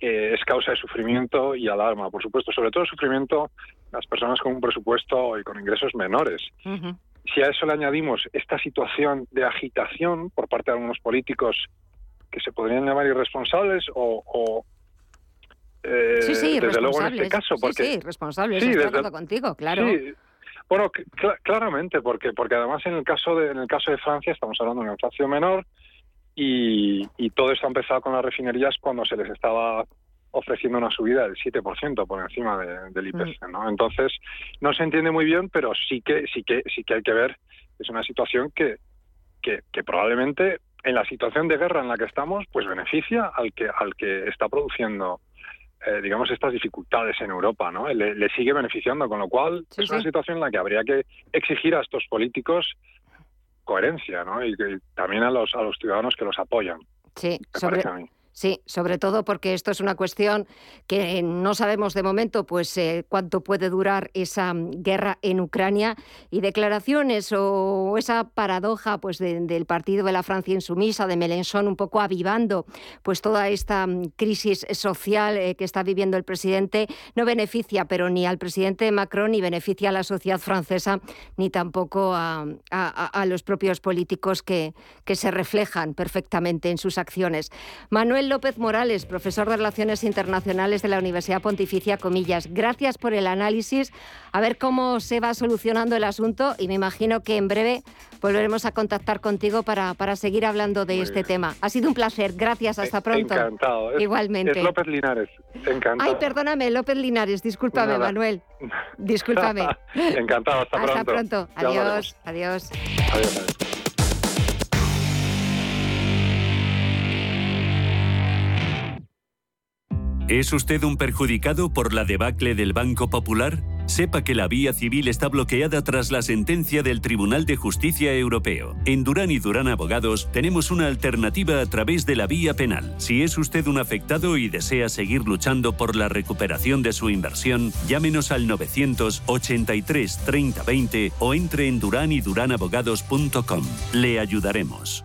Speaker 22: eh, es causa de sufrimiento y alarma, por supuesto, sobre todo sufrimiento las personas con un presupuesto y con ingresos menores. Si a eso le añadimos esta situación de agitación por parte de algunos políticos que se podrían llamar irresponsables o
Speaker 1: eh, sí, sí, desde luego en este caso. Porque, sí, sí, responsables, estoy de contigo, claro. Sí,
Speaker 22: bueno, claramente, porque porque además en el caso de en el caso de Francia estamos hablando de una inflación menor y, y todo esto ha empezado con las refinerías cuando se les estaba ofreciendo una subida del 7% por encima del IPC, mm. ¿no? Entonces, no se entiende muy bien, pero sí que sí que sí que hay que ver es una situación que, que, que probablemente en la situación de guerra en la que estamos, pues beneficia al que al que está produciendo eh, digamos, estas dificultades en Europa, ¿no? Le, sigue beneficiando, con lo cual es una situación en la que habría que exigir a estos políticos coherencia, ¿no? Y, también a los, a los ciudadanos que los apoyan.
Speaker 1: Sí, sobre, Sí, sobre todo porque esto es una cuestión que no sabemos de momento pues eh, cuánto puede durar esa mm, guerra en Ucrania y declaraciones o esa paradoja pues del partido de la Francia insumisa de Mélenchon un poco avivando pues toda esta mm, crisis social eh, que está viviendo el presidente no beneficia pero ni al presidente Macron ni beneficia a la sociedad francesa ni tampoco a, los propios políticos que, que se reflejan perfectamente en sus acciones. Manuel López Morales, profesor de Relaciones Internacionales de la Universidad Pontificia Comillas. Gracias por el análisis. A ver cómo se va solucionando el asunto y me imagino que en breve volveremos a contactar contigo para, para seguir hablando de este tema. Ha sido un placer. Gracias. Hasta eh, pronto.
Speaker 22: Encantado.
Speaker 1: Igualmente.
Speaker 22: Es López Linares. Encantado.
Speaker 1: Ay, perdóname, López Linares. Discúlpame, Manuel. Discúlpame.
Speaker 22: Encantado. Hasta,
Speaker 1: hasta pronto. Adiós. Adiós.
Speaker 22: Adiós.
Speaker 2: ¿Es usted un perjudicado por la debacle del Banco Popular? Sepa que la vía civil está bloqueada tras la sentencia del Tribunal de Justicia Europeo. En Durán y Durán Abogados tenemos una alternativa a través de la vía penal. Si es usted un afectado y desea seguir luchando por la recuperación de su inversión, llámenos al 983 3020 o entre en duranyduránabogados.com. Le ayudaremos.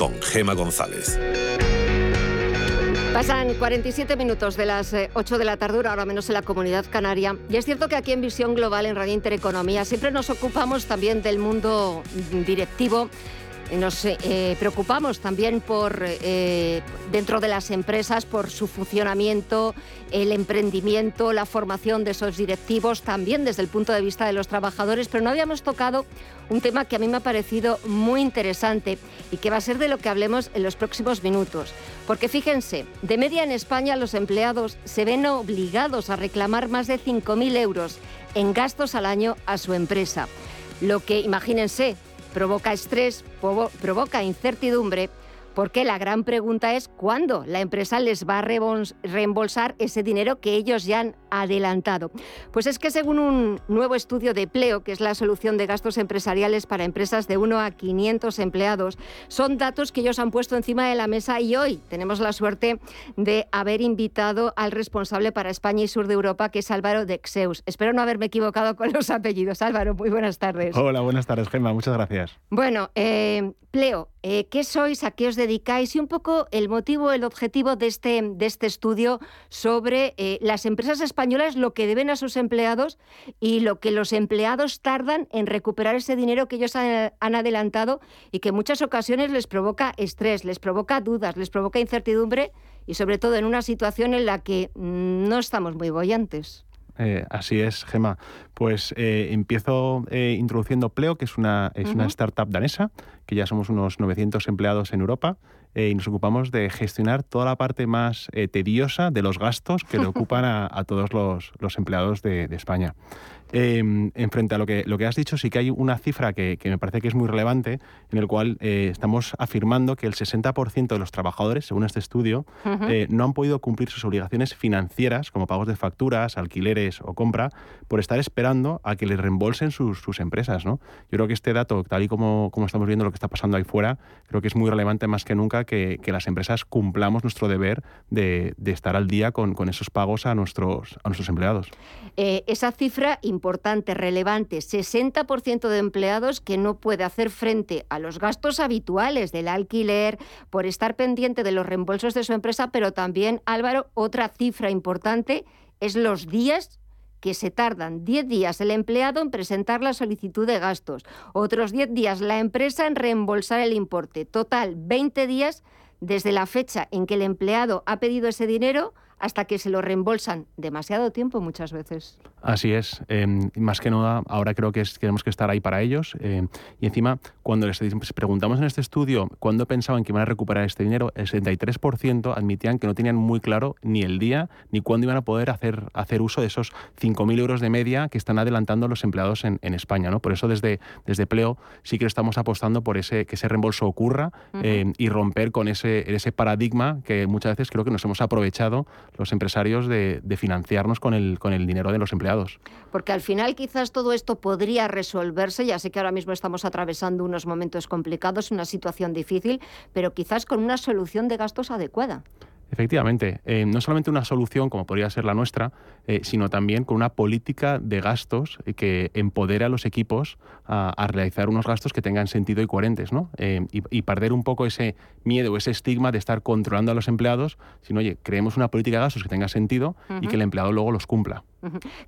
Speaker 12: con Gema González.
Speaker 1: Pasan 47 minutos de las 8 eh, de la tarde, ahora menos en la comunidad canaria. Y es cierto que aquí en Visión Global, en Radio Intereconomía, siempre nos ocupamos también del mundo directivo nos eh, preocupamos también por eh, dentro de las empresas por su funcionamiento, el emprendimiento, la formación de esos directivos, también desde el punto de vista de los trabajadores, pero no habíamos tocado un tema que a mí me ha parecido muy interesante y que va a ser de lo que hablemos en los próximos minutos. Porque fíjense, de media en España los empleados se ven obligados a reclamar más de 5.000 euros en gastos al año a su empresa. lo que, imagínense, provoca estrés, provoca incertidumbre porque la gran pregunta es cuándo la empresa les va a reembolsar ese dinero que ellos ya han adelantado. Pues es que según un nuevo estudio de Pleo, que es la solución de gastos empresariales para empresas de 1 a 500 empleados, son datos que ellos han puesto encima de la mesa y hoy tenemos la suerte de haber invitado al responsable para España y sur de Europa, que es Álvaro de Exeus. Espero no haberme equivocado con los apellidos. Álvaro, muy buenas tardes.
Speaker 23: Hola, buenas tardes, Gemma. Muchas gracias.
Speaker 1: Bueno, eh, Pleo, eh, ¿qué sois? ¿A qué os dedicáis? Y un poco el motivo, el objetivo de este, de este estudio sobre eh, las empresas españolas, lo que deben a sus empleados y lo que los empleados tardan en recuperar ese dinero que ellos han, adelantado y que en muchas ocasiones les provoca estrés, les provoca dudas, les provoca incertidumbre y sobre todo en una situación en la que mm, no estamos muy bollantes.
Speaker 23: Eh, así es, Gema. Pues eh, empiezo eh, introduciendo Pleo, que es una, es una startup danesa, que ya somos unos 900 empleados en Europa, y nos ocupamos de gestionar toda la parte más tediosa de los gastos que le ocupan a, todos los, los empleados de, de España. Eh, en frente a lo que, lo que has dicho, sí que hay una cifra que, me parece que es muy relevante, en el cual eh, estamos afirmando que el 60% de los trabajadores, según este estudio, eh, no han podido cumplir sus obligaciones financieras, como pagos de facturas, alquileres o compra, por estar esperando a que les reembolsen sus, empresas. ¿no? Yo creo que este dato, tal y como, como, estamos viendo lo que está pasando ahí fuera, creo que es muy relevante más que nunca que, las empresas cumplamos nuestro deber de, estar al día con, con, esos pagos a nuestros, a nuestros empleados.
Speaker 1: esa cifra importante, relevante, 60% de empleados que no puede hacer frente a los gastos habituales del alquiler por estar pendiente de los reembolsos de su empresa, pero también, Álvaro, otra cifra importante es los días que se tardan 10 días el empleado en presentar la solicitud de gastos, otros 10 días la empresa en reembolsar el importe. Total, 20 días desde la fecha en que el empleado ha pedido ese dinero hasta que se lo reembolsan. Demasiado tiempo muchas veces.
Speaker 23: Así es. Em, más que nada, ahora creo que tenemos que estar ahí para ellos. Em, y encima, cuando les preguntamos en este estudio cuándo pensaban que iban a recuperar este dinero, el 73% admitían que no tenían muy claro ni el día ni cuándo iban a poder hacer, hacer uso de esos 5.000 euros de media que están adelantando los empleados en, España. ¿no? Por eso desde, desde Pleo sí que estamos apostando por ese, que ese reembolso ocurra em, y romper con ese, ese paradigma que muchas veces creo que nos hemos aprovechado los empresarios de, financiarnos con el, con el dinero de los empleados.
Speaker 1: Porque al final quizás todo esto podría resolverse, ya sé que ahora mismo estamos atravesando unos momentos complicados, una situación difícil, pero quizás con una solución de gastos adecuada.
Speaker 23: Efectivamente, eh, no solamente una solución como podría ser la nuestra, eh, sino también con una política de gastos que empodere a los equipos a, realizar unos gastos que tengan sentido y coherentes, ¿no? Eh, y, perder un poco ese miedo o ese estigma de estar controlando a los empleados, sino, oye, creemos una política de gastos que tenga sentido y que el empleado luego los cumpla.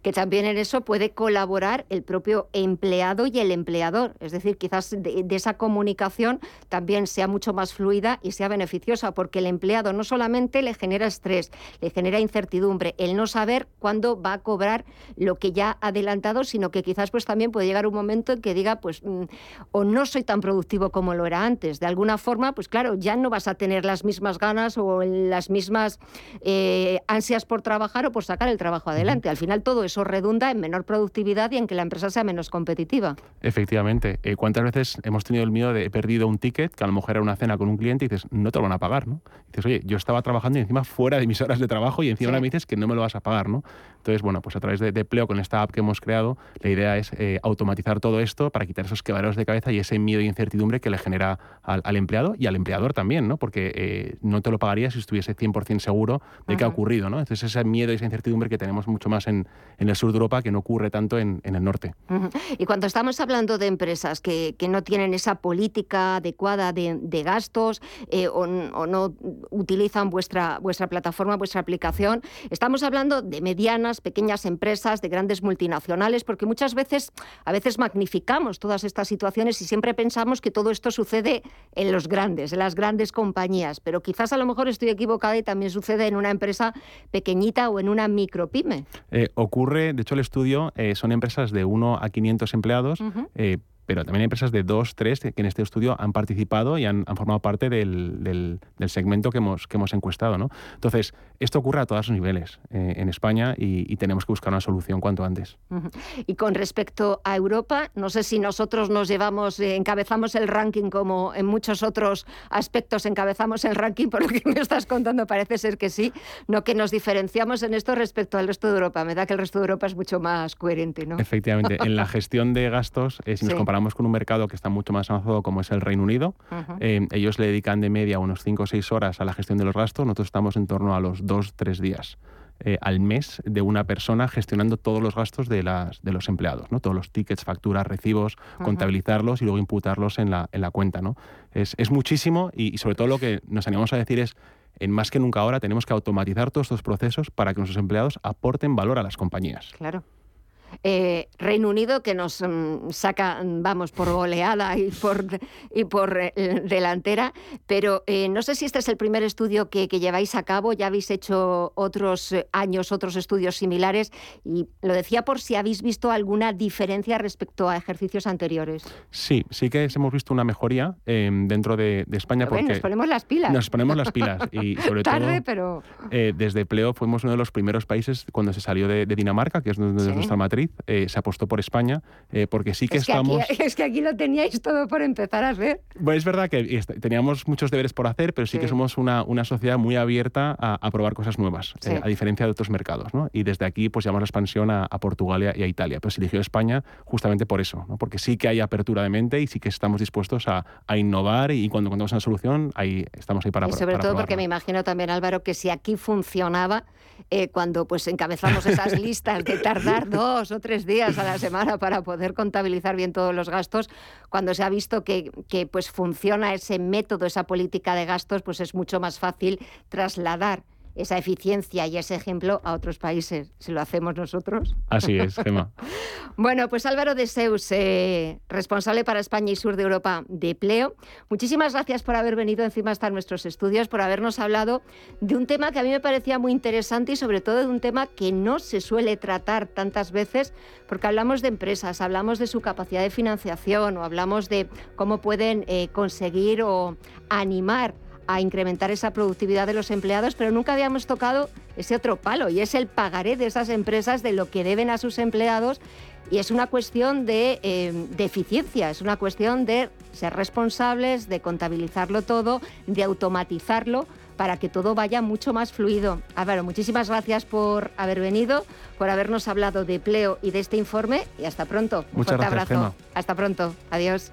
Speaker 1: Que también en eso puede colaborar el propio empleado y el empleador. Es decir, quizás de, esa comunicación también sea mucho más fluida y sea beneficiosa, porque el empleado no solamente le genera estrés, le genera incertidumbre, el no saber cuándo va a cobrar lo que ya ha adelantado, sino que quizás pues también puede llegar un momento en que diga, pues, mm, o no soy tan productivo como lo era antes. De alguna forma, pues claro, ya no vas a tener las mismas ganas o las mismas eh, ansias por trabajar o por sacar el trabajo adelante final todo eso redunda en menor productividad y en que la empresa sea menos competitiva.
Speaker 23: Efectivamente. Eh, ¿Cuántas veces hemos tenido el miedo de he perdido un ticket, que a lo mejor era una cena con un cliente y dices, no te lo van a pagar, ¿no? dices, oye, yo estaba trabajando y encima fuera de mis horas de trabajo y encima ahora me dices que no me lo vas a pagar, ¿no? Entonces, bueno, pues a través de, de Pleo, con esta app que hemos creado, la idea es eh, automatizar todo esto para quitar esos quebraderos de cabeza y ese miedo e incertidumbre que le genera al, empleado y al empleador también, ¿no? Porque eh, no te lo pagaría si estuviese 100% seguro de qué ha ocurrido, ¿no? Entonces, ese miedo y esa incertidumbre que tenemos mucho más en, en el sur de Europa que no ocurre tanto en, en el norte.
Speaker 1: Y cuando estamos hablando de empresas que, que no tienen esa política adecuada de, de gastos eh, o, o, no utilizan vuestra, vuestra plataforma, vuestra aplicación, estamos hablando de medianas, pequeñas empresas, de grandes multinacionales, porque muchas veces, a veces magnificamos todas estas situaciones y siempre pensamos que todo esto sucede en los grandes, en las grandes compañías, pero quizás a lo mejor estoy equivocada y también sucede en una empresa pequeñita o en una micropyme.
Speaker 23: Eh, ocurre, de hecho el estudio eh, son empresas de 1 a 500 empleados, pero también hay empresas de dos, tres que en este estudio han participado y han, formado parte del, del, segmento que hemos, que hemos encuestado. ¿no? Entonces, esto ocurre a todos los niveles eh, en España y, tenemos que buscar una solución cuanto antes.
Speaker 1: Y con respecto a Europa, no sé si nosotros nos llevamos, eh, encabezamos el ranking como en muchos otros aspectos encabezamos el ranking, por lo que me estás contando parece ser que sí, no que nos diferenciamos en esto respecto al resto de Europa. Me da que el resto de Europa es mucho más coherente, ¿no?
Speaker 23: Efectivamente, en la gestión de gastos, eh, si nos comparamos con un mercado que está mucho más avanzado como es el Reino Unido, ellos le dedican de media unos 5 o 6 horas a la gestión de los gastos, nosotros estamos en torno a los 2-3 días. Eh, al mes de una persona gestionando todos los gastos de, las, de los empleados, ¿no? todos los tickets, facturas, recibos, contabilizarlos y luego imputarlos en la, en la cuenta. ¿no? Es, es muchísimo y, y, sobre todo lo que nos animamos a decir es, en más que nunca ahora tenemos que automatizar todos estos procesos para que nuestros empleados aporten valor a las compañías.
Speaker 1: Claro. Eh, Reino Unido que nos mm, saca, vamos, por goleada y por, y por eh, delantera, pero eh, no sé si este es el primer estudio que, lleváis a cabo, ya habéis hecho otros años, otros estudios similares, y lo decía por si habéis visto alguna diferencia respecto a ejercicios anteriores.
Speaker 23: Sí, sí que hemos visto una mejoría em, dentro de, España. porque
Speaker 1: nos ponemos las pilas.
Speaker 23: Nos ponemos las pilas y sobre
Speaker 1: Tarde, pero...
Speaker 23: desde Pleo fuimos uno de los primeros países cuando se salió de, Dinamarca, que es nuestra matriz, eh, se apostó por España, eh, porque sí que estamos...
Speaker 1: es que aquí lo teníais todo por empezar a hacer.
Speaker 23: Bueno, es verdad que teníamos muchos deberes por hacer, pero sí, que somos una, una, sociedad muy abierta a, probar cosas nuevas, eh, a diferencia de otros mercados. ¿no? Y desde aquí pues llevamos la expansión a, Portugal y a, Italia. Pero se eligió España justamente por eso, ¿no? porque sí que hay apertura de mente y sí que estamos dispuestos a, innovar y, cuando encontramos una solución, ahí estamos ahí para
Speaker 1: Y sobre todo porque me imagino también, Álvaro, que si aquí funcionaba, cuando pues encabezamos esas listas de tardar dos o tres días a la semana para poder contabilizar bien todos los gastos, cuando se ha visto que, que pues funciona ese método, esa política de gastos, pues es mucho más fácil trasladar esa eficiencia y ese ejemplo a otros países. Si lo hacemos nosotros.
Speaker 23: Así es, Gemma.
Speaker 1: bueno, pues Álvaro de Seus, eh, responsable para España y Sur de Europa de Pleo. Muchísimas gracias por haber venido encima hasta nuestros estudios, por habernos hablado de un tema que a mí me parecía muy interesante y sobre todo de un tema que no se suele tratar tantas veces, porque hablamos de empresas, hablamos de su capacidad de financiación o hablamos de cómo pueden eh, conseguir o animar a incrementar esa productividad de los empleados, pero nunca habíamos tocado ese otro palo y es el pagaré de esas empresas de lo que deben a sus empleados y es una cuestión de, eh, de, eficiencia, es una cuestión de ser responsables, de contabilizarlo todo, de automatizarlo para que todo vaya mucho más fluido. Álvaro, muchísimas gracias por haber venido, por habernos hablado de empleo y de este informe y hasta pronto.
Speaker 23: Un fuerte
Speaker 1: abrazo. Hasta pronto. Adiós.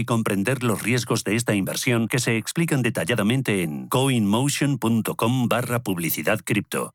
Speaker 2: y comprender los riesgos de esta inversión que se explican detalladamente en coinmotion.com barra publicidad cripto.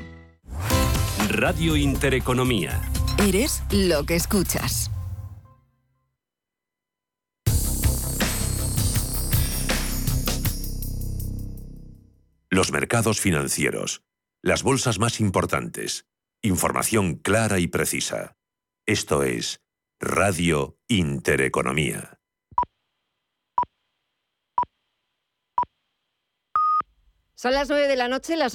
Speaker 2: Radio Intereconomía.
Speaker 24: Eres lo que escuchas.
Speaker 12: Los mercados financieros. Las bolsas más importantes. Información clara y precisa. Esto es Radio Intereconomía.
Speaker 1: Son las 9 de la noche, las